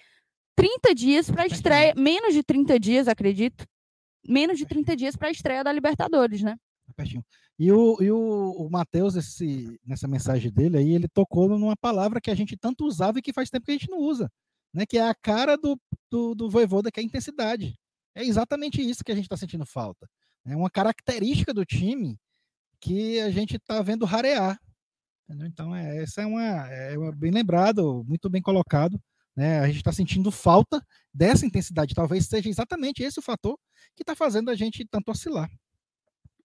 30 dias para estreia, menos de 30 dias, acredito. Menos de 30 dias para a estreia da Libertadores, né? Pertinho. E o, e o, o Matheus, nessa mensagem dele aí, ele tocou numa palavra que a gente tanto usava e que faz tempo que a gente não usa, né? Que é a cara do, do, do Voivoda, que é a intensidade. É exatamente isso que a gente está sentindo falta. É uma característica do time que a gente está vendo rarear. Entendeu? Então, é, essa é uma, é bem lembrado, muito bem colocado. Né? A gente está sentindo falta dessa intensidade. Talvez seja exatamente esse o fator que está fazendo a gente tanto oscilar.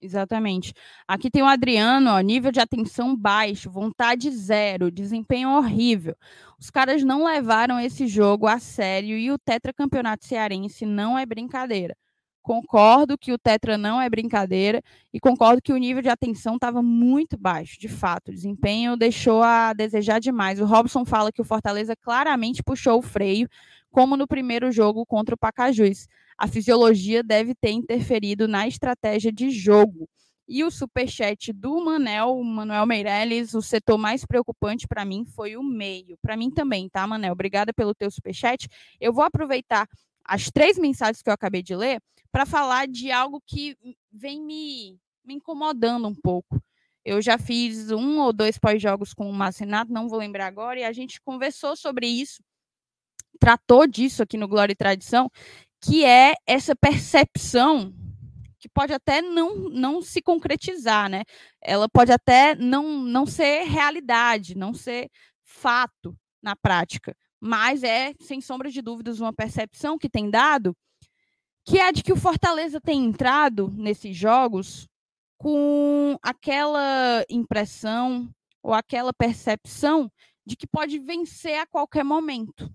Exatamente. Aqui tem o Adriano, ó, nível de atenção baixo, vontade zero, desempenho horrível. Os caras não levaram esse jogo a sério e o tetracampeonato cearense não é brincadeira. Concordo que o Tetra não é brincadeira e concordo que o nível de atenção estava muito baixo, de fato. O desempenho deixou a desejar demais. O Robson fala que o Fortaleza claramente puxou o freio, como no primeiro jogo contra o Pacajus. A fisiologia deve ter interferido na estratégia de jogo. E o superchat do Manel, Manuel Meirelles, o setor mais preocupante para mim foi o meio. Para mim também, tá, Manel? Obrigada pelo teu superchat. Eu vou aproveitar as três mensagens que eu acabei de ler para falar de algo que vem me, me incomodando um pouco. Eu já fiz um ou dois pós-jogos com o Marcinato, não vou lembrar agora, e a gente conversou sobre isso, tratou disso aqui no Glória e Tradição, que é essa percepção que pode até não, não se concretizar, né? Ela pode até não, não ser realidade, não ser fato na prática, mas é, sem sombra de dúvidas, uma percepção que tem dado, que é de que o Fortaleza tem entrado nesses jogos com aquela impressão ou aquela percepção de que pode vencer a qualquer momento,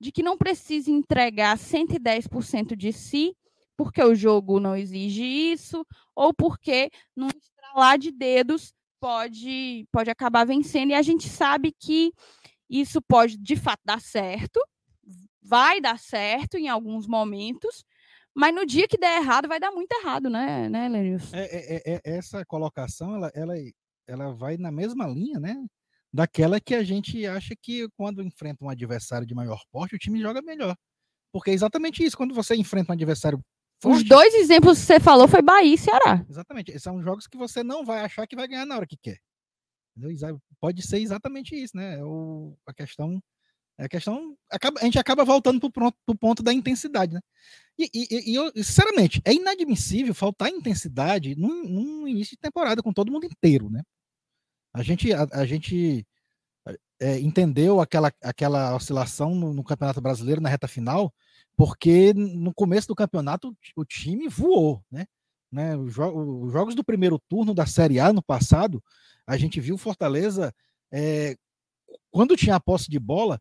de que não precisa entregar 110% de si porque o jogo não exige isso, ou porque num estralar de dedos pode, pode acabar vencendo. E a gente sabe que isso pode de fato dar certo, vai dar certo em alguns momentos, mas no dia que der errado, vai dar muito errado, né, né Lenilson? É, é, é, é, essa colocação, ela, ela, ela vai na mesma linha, né? Daquela que a gente acha que quando enfrenta um adversário de maior porte, o time joga melhor. Porque é exatamente isso. Quando você enfrenta um adversário os dois exemplos que você falou foi Bahia e Ceará. Exatamente. São jogos que você não vai achar que vai ganhar na hora que quer. Pode ser exatamente isso, né? O, a questão. A questão. Acaba, a gente acaba voltando para o ponto da intensidade, né? E, e, e, eu, sinceramente, é inadmissível faltar intensidade num, num, início de temporada com todo mundo inteiro, né? A gente, a, a gente é, entendeu aquela, aquela oscilação no, no Campeonato Brasileiro na reta final porque no começo do campeonato o time voou, né? né? Os, jo os jogos do primeiro turno da Série A no passado, a gente viu Fortaleza, é, quando tinha a posse de bola,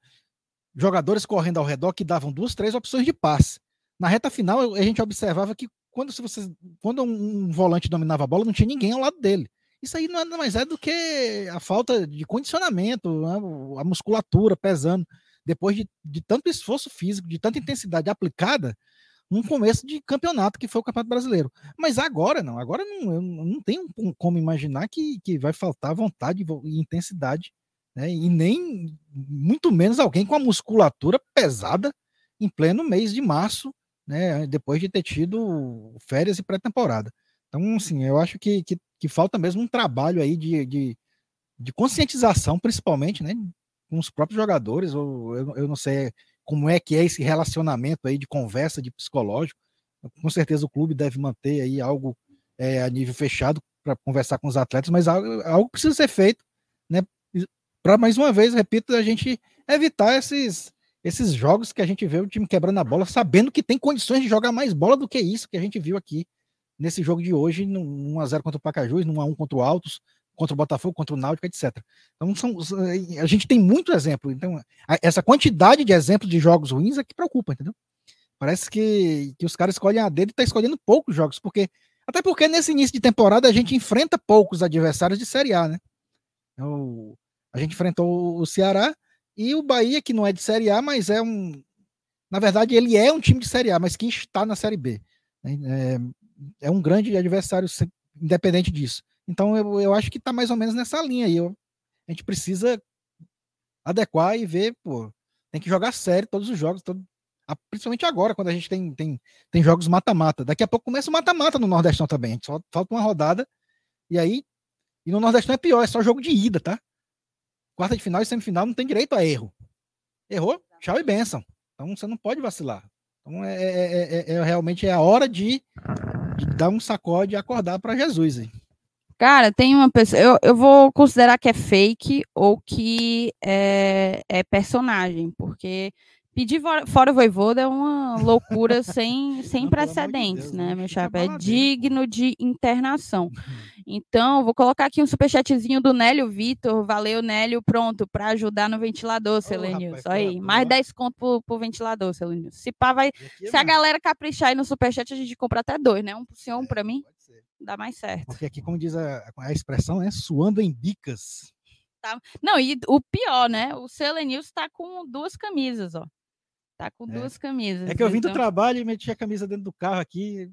jogadores correndo ao redor que davam duas, três opções de passe. Na reta final, a gente observava que quando, se você, quando um volante dominava a bola, não tinha ninguém ao lado dele. Isso aí nada mais é do que a falta de condicionamento, né? a musculatura pesando depois de, de tanto esforço físico, de tanta intensidade aplicada, um começo de campeonato que foi o Campeonato Brasileiro. Mas agora não, agora não, eu não tenho como imaginar que, que vai faltar vontade e intensidade, né? E nem muito menos alguém com a musculatura pesada em pleno mês de março, né? Depois de ter tido férias e pré-temporada. Então, assim, eu acho que, que, que, falta mesmo um trabalho aí de, de, de conscientização, principalmente, né? com os próprios jogadores, ou eu, eu não sei como é que é esse relacionamento aí de conversa, de psicológico. Com certeza o clube deve manter aí algo é, a nível fechado para conversar com os atletas, mas algo, algo precisa ser feito, né? Para mais uma vez, repito, a gente evitar esses, esses jogos que a gente vê o time quebrando a bola, sabendo que tem condições de jogar mais bola do que isso que a gente viu aqui nesse jogo de hoje, no 1x0 contra o Pacajus, no 1x1 contra o Altos, contra o Botafogo, contra o Náutico, etc. Então, são, a gente tem muito exemplo. Então, essa quantidade de exemplos de jogos ruins é que preocupa, entendeu? Parece que, que os caras escolhem a dedo e tá escolhendo poucos jogos, porque até porque nesse início de temporada a gente enfrenta poucos adversários de Série A, né? Então, a gente enfrentou o Ceará e o Bahia, que não é de Série A, mas é um. Na verdade, ele é um time de Série A, mas que está na Série B. É, é um grande adversário, independente disso. Então eu, eu acho que está mais ou menos nessa linha aí. Eu, a gente precisa adequar e ver, pô, tem que jogar sério todos os jogos, todo, principalmente agora, quando a gente tem, tem, tem jogos mata-mata. Daqui a pouco começa o mata-mata no Nordestão também. A gente só falta uma rodada. E aí, e no Nordestão é pior, é só jogo de ida, tá? Quarta de final e semifinal não tem direito a erro. Errou, tchau e benção. Então você não pode vacilar. Então é, é, é, é realmente é a hora de, de dar um sacode e acordar para Jesus. Hein? Cara, tem uma pessoa. Eu, eu vou considerar que é fake ou que é, é personagem, porque pedir fora o Voivoda é uma loucura sem, sem Não, precedentes, de Deus, né, meu chapa? É digno de internação. Então, vou colocar aqui um superchatzinho do Nélio Vitor. Valeu, Nélio. Pronto, para ajudar no ventilador, Selenilson. Oh, aí, mais 10 conto pro, pro ventilador, Selenilson. Se pá, vai. Se a galera caprichar aí no superchat, a gente compra até dois, né? Um pro senhor, um é, para mim dá mais certo. Porque aqui, como diz a, a expressão, é suando em bicas. Tá. Não, e o pior, né? O Selenilson tá com duas camisas, ó. Tá com é. duas camisas. É que eu vim então... do trabalho e meti a camisa dentro do carro aqui,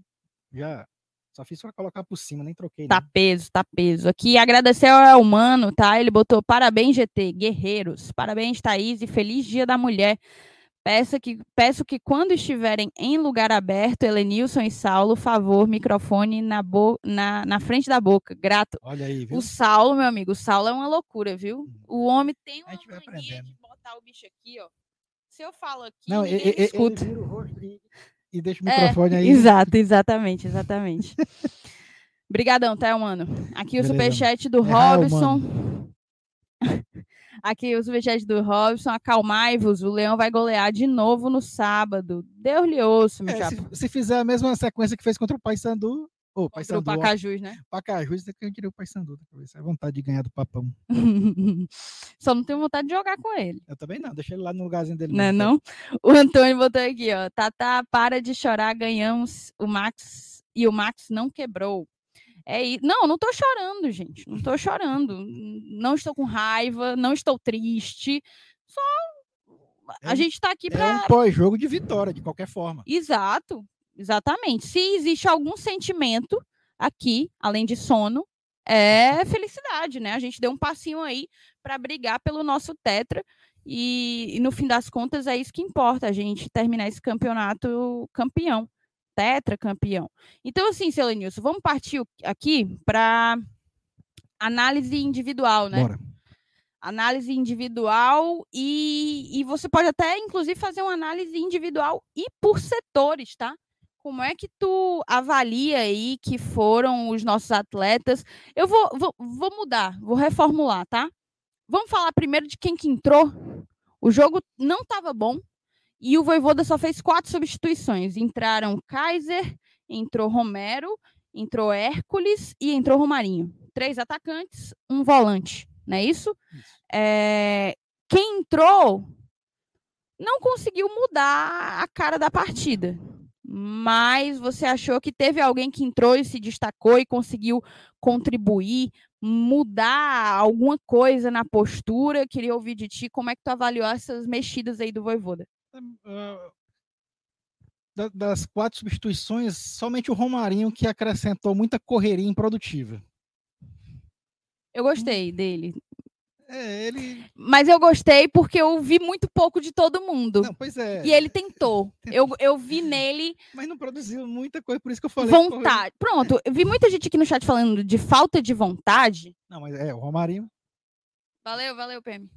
já só fiz para colocar por cima, nem troquei. Tá peso, tá peso. Aqui agradecer ao Humano, tá? Ele botou parabéns GT, guerreiros. Parabéns Thaís e feliz Dia da Mulher. Peço que, peço que quando estiverem em lugar aberto, Helenilson e Saulo, favor, microfone na, bo na, na frente da boca. Grato. Olha aí, viu? O Saulo, meu amigo, o Saulo é uma loucura, viu? Uhum. O homem tem uma mania de botar o bicho aqui, ó. Se eu falo aqui, Não, ele, escuta. Ele o rosto e, e deixa o microfone é, aí. Exato, exatamente, exatamente. Obrigadão, tá, mano? Aqui o superchat do é Robson. Aqui o superchat do Robson. Acalmai-vos, o Leão vai golear de novo no sábado. Deus lhe ouço, meu é, se, se, fizer a mesma sequência que fez contra o Paysandu, Oh, Contra o Pacajus, né? Pacajus, é que eu queria o Paysandu da cabeça. É vontade de ganhar do papão. Só não tenho vontade de jogar com ele. Eu também não, deixa ele lá no lugarzinho dele. Não, é não? O Antônio botou aqui, ó. Tata, para de chorar, ganhamos o Max e o Max não quebrou. É. Não, não tô chorando, gente. Não tô chorando. Não estou com raiva, não estou triste. Só a é, gente tá aqui para. É um pós-jogo de vitória, de qualquer forma. Exato. Exatamente. Se existe algum sentimento aqui, além de sono, é felicidade, né? A gente deu um passinho aí para brigar pelo nosso tetra e, e, no fim das contas é isso que importa, a gente terminar esse campeonato campeão, tetra campeão. Então assim, Selenilson, vamos partir aqui para análise individual, né? Bora. Análise individual e, e você pode até, inclusive, fazer uma análise individual e por setores, tá? Como é que tu avalia aí que foram os nossos atletas? Eu vou, vou, vou mudar, vou reformular, tá? Vamos falar primeiro de quem que entrou. O jogo não estava bom e o Voivoda só fez quatro substituições. Entraram Kaiser, entrou Romero, entrou Hércules e entrou Romarinho. Três atacantes, um volante, não é isso? isso. É... Quem entrou não conseguiu mudar a cara da partida mas você achou que teve alguém que entrou e se destacou e conseguiu contribuir, mudar alguma coisa na postura? Queria ouvir de ti como é que tu avaliou essas mexidas aí do Voivoda. Uh, das quatro substituições, somente o Romarinho que acrescentou muita correria improdutiva. Eu gostei dele. É, ele... Mas eu gostei porque eu vi muito pouco de todo mundo. Não, pois é. E ele tentou. Eu, eu vi nele. Mas não produziu muita coisa, por isso que eu falei. Vontade. Pronto, eu vi muita gente aqui no chat falando de falta de vontade. Não, mas é, o Romarinho. Valeu, valeu, PM.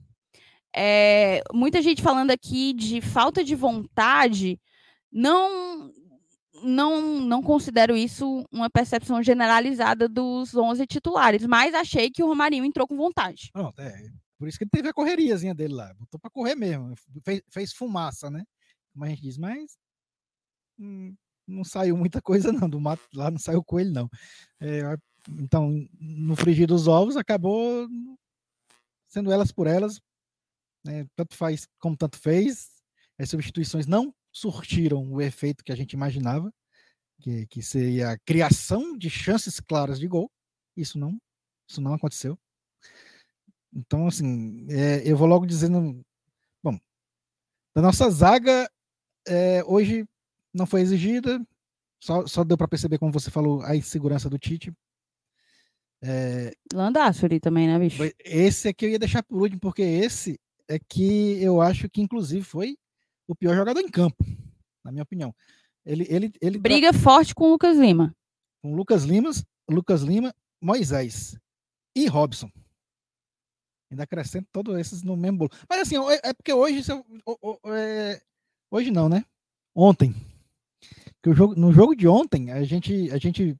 É, muita gente falando aqui de falta de vontade. Não, não, não considero isso uma percepção generalizada dos 11 titulares, mas achei que o Romarinho entrou com vontade. Pronto, é. Por isso que ele teve a correriazinha dele lá. Botou para correr mesmo. Fez, fez, fumaça, né? Como a gente diz, mas hum, não saiu muita coisa, não. Do mato lá não saiu coelho, não. É, então, no frigir dos ovos, acabou sendo elas por elas. Né? Tanto faz como tanto fez. As substituições não surtiram o efeito que a gente imaginava, que, que seria a criação de chances claras de gol. Isso não, isso não aconteceu. Então, assim, é, eu vou logo dizendo, bom, da nossa zaga é, hoje não foi exigida, só, só deu para perceber, como você falou, a insegurança do Tite. É, Landaço ali também, né, bicho? Esse que eu ia deixar por último, porque esse é que eu acho que, inclusive, foi o pior jogador em campo, na minha opinião. Ele, ele, ele briga tra... forte com o Lucas Lima. Com Lucas Lima, Lucas Lima, Moisés e Robson. Ainda acrescento todos esses no mesmo bolo. Mas assim, é porque hoje é, hoje não, né? Ontem. o jogo, no jogo de ontem, a gente, a gente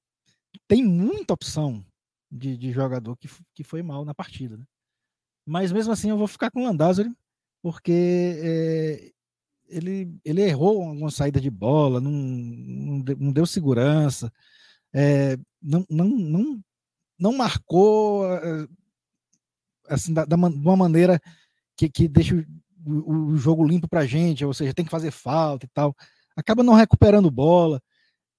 tem muita opção de, de jogador que, que foi mal na partida. Né? Mas mesmo assim eu vou ficar com o Landázuri, porque é, ele, ele errou alguma saída de bola, não, não, deu, não deu segurança, é, não, não, não, não marcou eh, assim, da, da, de uma maneira que, que deixa o, o jogo limpo para gente, ou seja, tem que fazer falta e tal. Acaba não recuperando bola.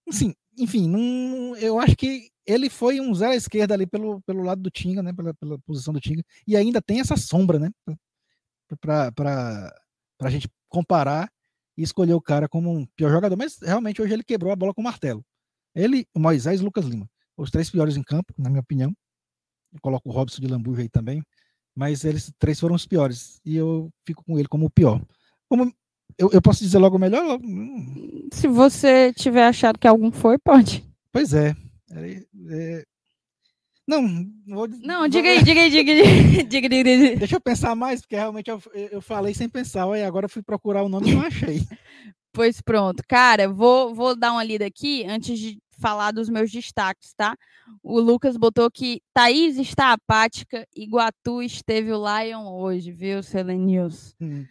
Assim, enfim, eu acho que ele foi um zero à esquerda ali pelo, pelo lado do Tinga, né? Pela, pela posição do Tinga, e ainda tem essa sombra, né? Para a gente comparar e escolher o cara como um pior jogador, mas realmente hoje ele quebrou a bola com o martelo. Ele, o Moisés e Lucas Lima. Os três piores em campo, na minha opinião. Eu coloco o Robson de Lambuja aí também. Mas eles três foram os piores. E eu fico com ele como o pior. Como eu, eu posso dizer logo melhor? Hum. Se você tiver achado que algum foi, pode. Pois é. é, é não, não vou Não, diga aí, diga aí, diga aí. diga, diga. Deixa eu pensar mais, porque realmente eu, eu falei sem pensar. Olha, agora eu fui procurar o nome e não achei. Pois pronto. Cara, vou, vou dar uma lida aqui antes de falar dos meus destaques, tá? O Lucas botou que Thaís está apática, Iguatu esteve o Lion hoje, viu, Selenius? Hum.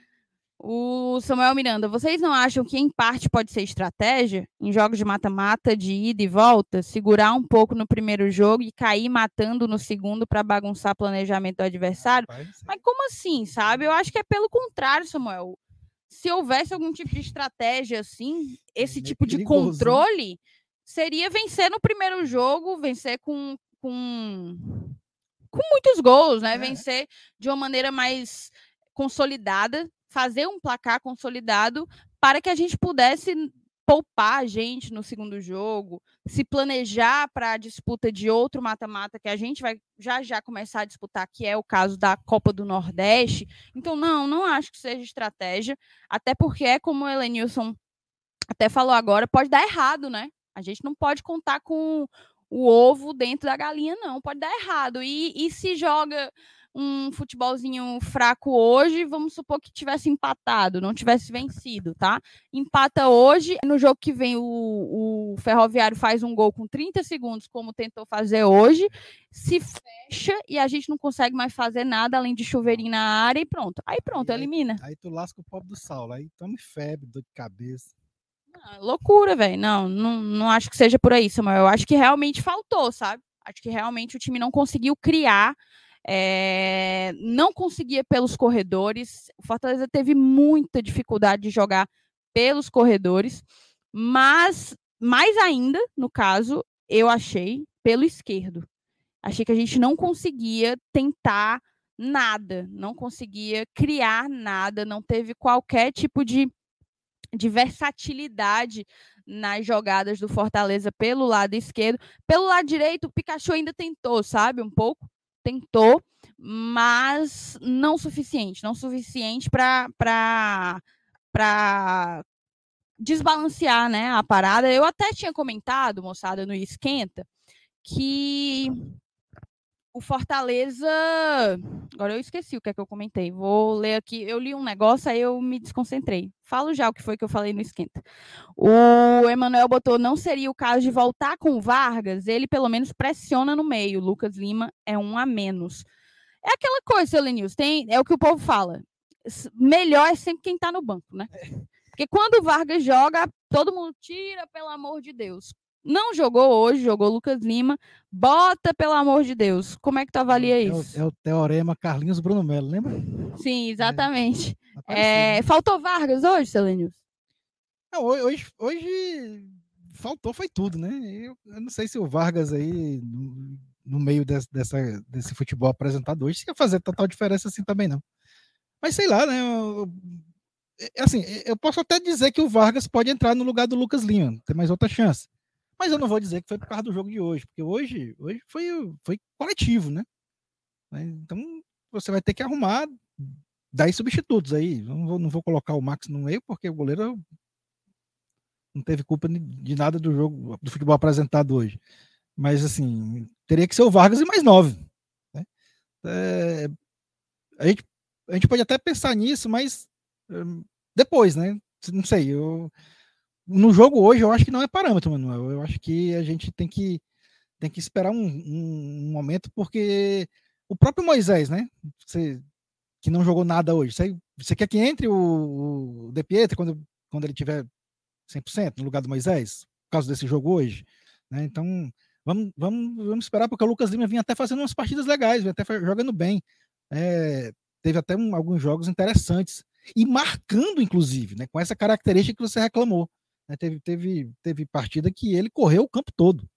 O Samuel Miranda, vocês não acham que em parte pode ser estratégia? Em jogos de mata-mata, de ida e volta, segurar um pouco no primeiro jogo e cair matando no segundo para bagunçar o planejamento do adversário? Mas como assim, sabe? Eu acho que é pelo contrário, Samuel. Se houvesse algum tipo de estratégia assim, esse é tipo de controle, seria vencer no primeiro jogo, vencer com, com, com muitos gols, né? É. Vencer de uma maneira mais consolidada, fazer um placar consolidado para que a gente pudesse poupar a gente no segundo jogo, se planejar para a disputa de outro mata-mata que a gente vai já já começar a disputar, que é o caso da Copa do Nordeste. Então, não, não acho que seja estratégia, até porque é como o Elenilson até falou agora, pode dar errado, né? A gente não pode contar com o ovo dentro da galinha, não, pode dar errado. E, e se joga um futebolzinho fraco hoje, vamos supor que tivesse empatado, não tivesse vencido, tá? Empata hoje, no jogo que vem o, o Ferroviário faz um gol com 30 segundos, como tentou fazer hoje, se fecha e a gente não consegue mais fazer nada além de chuveirinho na área e pronto. Aí pronto, aí, elimina. Aí tu lasca o pobre do Saulo, aí tome febre, dor de cabeça. Ah, loucura, velho. Não, não, não acho que seja por aí, Samuel. Eu acho que realmente faltou, sabe? Acho que realmente o time não conseguiu criar é, não conseguia pelos corredores. O Fortaleza teve muita dificuldade de jogar pelos corredores, mas mais ainda, no caso, eu achei pelo esquerdo. Achei que a gente não conseguia tentar nada, não conseguia criar nada, não teve qualquer tipo de, de versatilidade nas jogadas do Fortaleza pelo lado esquerdo. Pelo lado direito, o Pikachu ainda tentou, sabe, um pouco, tentou, mas não suficiente, não suficiente para desbalancear né, a parada. Eu até tinha comentado, moçada, no Esquenta, que o Fortaleza. Agora eu esqueci o que é que eu comentei. Vou ler aqui. Eu li um negócio, aí eu me desconcentrei. Falo já o que foi que eu falei no Esquenta. O Emanuel botou: não seria o caso de voltar com o Vargas? Ele pelo menos pressiona no meio. Lucas Lima é um a menos. É aquela coisa, seu Lenils, tem, é o que o povo fala. Melhor é sempre quem está no banco, né? É. Porque quando o Vargas joga, todo mundo tira, pelo amor de Deus. Não jogou hoje, jogou Lucas Lima. Bota, pelo amor de Deus. Como é que tu avalia é, isso? É o, é o, teorema Carlinhos Bruno Melo, lembra? Sim, exatamente. É, faltou Vargas hoje, Selenius? Não, hoje, hoje faltou foi tudo, né? Eu, eu, não sei se o Vargas aí no meio desse, dessa, desse futebol apresentado hoje, ia fazer total diferença assim também não. Mas sei lá, né? Eu, é, assim, eu posso até dizer que o Vargas pode entrar no lugar do Lucas Lima, ter mais outra chance. Mas eu não vou dizer que foi por causa do jogo de hoje, porque hoje, hoje foi, foi coletivo, né? Então você vai ter que arrumar 10 substitutos aí. Não vou, não vou colocar o Max no meio, porque o goleiro não teve culpa de nada do jogo, do futebol apresentado hoje. Mas assim, teria que ser o Vargas e mais nove. Né? É, a, gente, a gente pode até pensar nisso, mas um, depois, né? Não sei. Eu, no jogo hoje, eu acho que não é parâmetro, Manuel. Eu acho que a gente tem que, tem que esperar um, um, um momento, porque o próprio Moisés, né? Você, que não jogou nada hoje. Você, você quer que entre o, o De Pietro quando, quando ele tiver 100% no lugar do Moisés, por causa desse jogo hoje? Né? Então, Vamos, vamos, vamos esperar, porque o Lucas Lima vinha até fazendo umas partidas legais, vinha até jogando bem. É, teve até um, alguns jogos interessantes. E marcando, inclusive, né, com essa característica que você reclamou. Né, teve, teve, teve partida que ele correu o campo todo,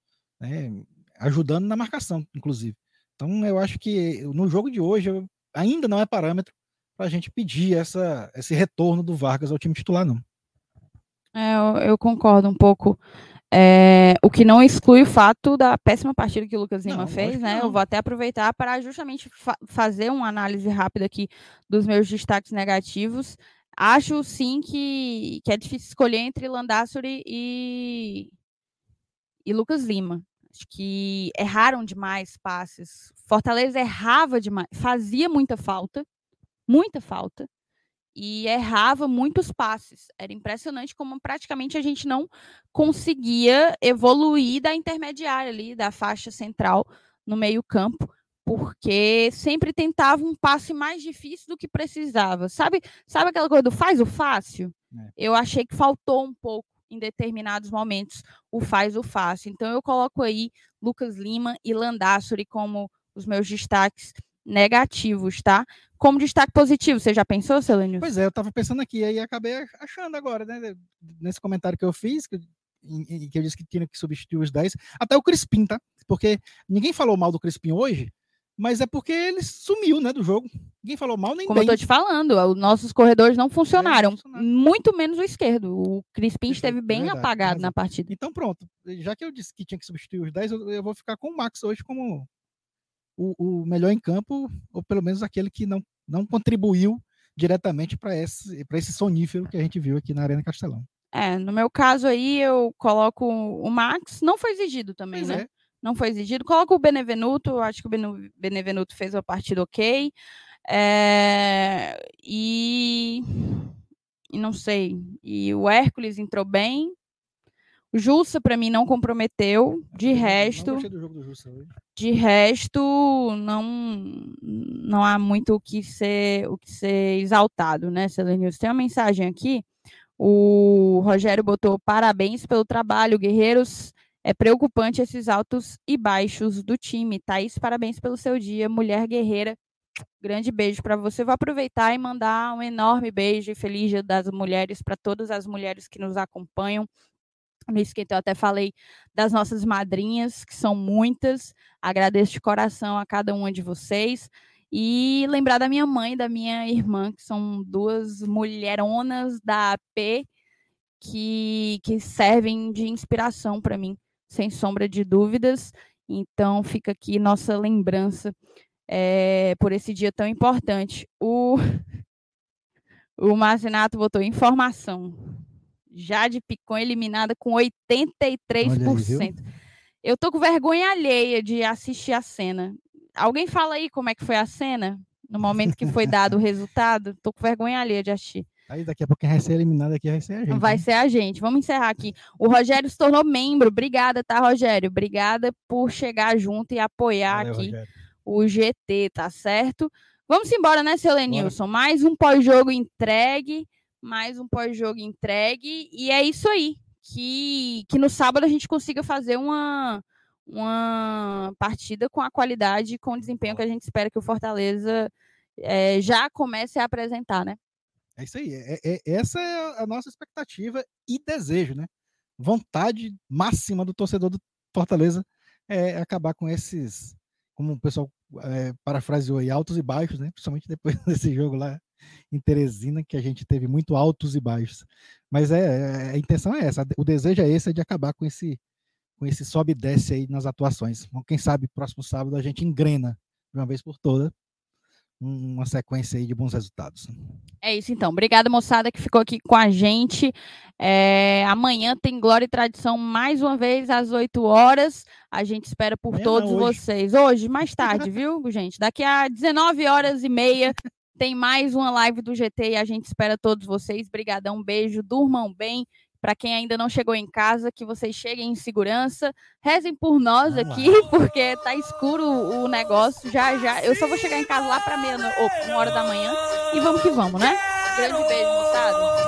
né, ajudando na marcação, inclusive. Então, eu acho que no jogo de hoje ainda não é parâmetro para a gente pedir essa, esse retorno do Vargas ao time titular, não. É, eu, eu, concordo um pouco. É, o que não exclui o fato da péssima partida que o Lucas Lima não, fez, né? Eu vou até aproveitar para justamente fa fazer uma análise rápida aqui dos meus destaques negativos. Acho sim que, que é difícil escolher entre Landassori e, e Lucas Lima. Acho que erraram demais passes. Fortaleza errava demais, fazia muita falta, muita falta. e errava muitos passes. Era impressionante como praticamente a gente não conseguia evoluir da intermediária ali, da faixa central no meio-campo, porque sempre tentava um passe mais difícil do que precisava. Sabe, sabe aquela coisa do faz o fácil? É. Eu achei que faltou um pouco em determinados momentos o faz o fácil. Então eu coloco aí Lucas Lima e Landassori como os meus destaques negativos, tá? Como destaque positivo, você já pensou, Celânio? Pois é, eu estava pensando aqui, aí acabei achando agora, né? Nesse comentário que eu fiz, que, em, que eu disse que tinha que substituir os 10, até o Crispim, tá? Porque ninguém falou mal do Crispim hoje, mas é porque ele sumiu, né, do jogo. Ninguém falou mal nem Como bem. eu tô te falando, os nossos corredores não funcionaram, é, muito menos o esquerdo. O Crispim esteve bem verdade, apagado na partida. Então pronto, já que eu disse que tinha que substituir os 10, eu, eu vou ficar com o Max hoje como o, o melhor em campo, ou pelo menos aquele que não, não contribuiu diretamente para esse, esse sonífero que a gente viu aqui na Arena Castelão. É, no meu caso aí, eu coloco o Max, não foi exigido também, pois né? É. Não foi exigido. Coloco o Benevenuto, acho que o Benevenuto fez uma partida ok. É, e, e não sei. E o Hércules entrou bem. O Jussa, para mim, não comprometeu. De resto. De resto, não, não há muito o que ser, o que ser exaltado, né, Selenilson? Tem uma mensagem aqui. O Rogério botou parabéns pelo trabalho, guerreiros. É preocupante esses altos e baixos do time. Thaís, parabéns pelo seu dia, mulher guerreira. Grande beijo para você. Vou aproveitar e mandar um enorme beijo e feliz dia das mulheres para todas as mulheres que nos acompanham no esquenta eu até falei das nossas madrinhas, que são muitas. Agradeço de coração a cada uma de vocês. E lembrar da minha mãe e da minha irmã, que são duas mulheronas da AP que, que servem de inspiração para mim, sem sombra de dúvidas. Então fica aqui nossa lembrança é, por esse dia tão importante. O, o Marcinato botou informação. Jade Picon eliminada com 83%. Aí, eu tô com vergonha alheia de assistir a cena. Alguém fala aí como é que foi a cena? No momento que foi dado o resultado? Tô com vergonha alheia de assistir. Aí daqui a pouco quem vai ser eliminado aqui vai ser a gente. Vai ser a gente. Vamos encerrar aqui. O Rogério se tornou membro. Obrigada, tá, Rogério? Obrigada por chegar junto e apoiar Valeu, aqui Rogério. o GT, tá certo? Vamos embora, né, seu Lenilson? Mais um pós-jogo entregue mais um pós-jogo entregue. E é isso aí. Que, que no sábado a gente consiga fazer uma, uma partida com a qualidade e com o desempenho que a gente espera que o Fortaleza é, já comece a apresentar, né? É isso aí. É, é, essa é a nossa expectativa e desejo, né? Vontade máxima do torcedor do Fortaleza é acabar com esses, como o pessoal é, parafraseou aí, altos e baixos, né? Principalmente depois desse jogo lá em Teresina, que a gente teve muito altos e baixos. Mas é, é, a intenção é essa, o desejo é esse, é de acabar com esse, com esse sobe e desce aí nas atuações. Quem sabe próximo sábado a gente engrena de uma vez por toda uma sequência aí de bons resultados. É isso então. Obrigada, moçada, que ficou aqui com a gente. É, amanhã tem Glória e Tradição mais uma vez às 8 horas. A gente espera por todos não, hoje. vocês. Hoje, mais tarde, viu, gente? Daqui a 19 horas e meia tem mais uma live do GT e a gente espera todos vocês. Brigadão, um beijo, durmam bem. Para quem ainda não chegou em casa, que vocês cheguem em segurança. Rezem por nós Vamos aqui, lá. porque tá escuro o negócio. Já, já. Eu só vou chegar em casa lá para meia, ou uma hora da manhã. E vamos que vamos, né? Grande beijo, moçada.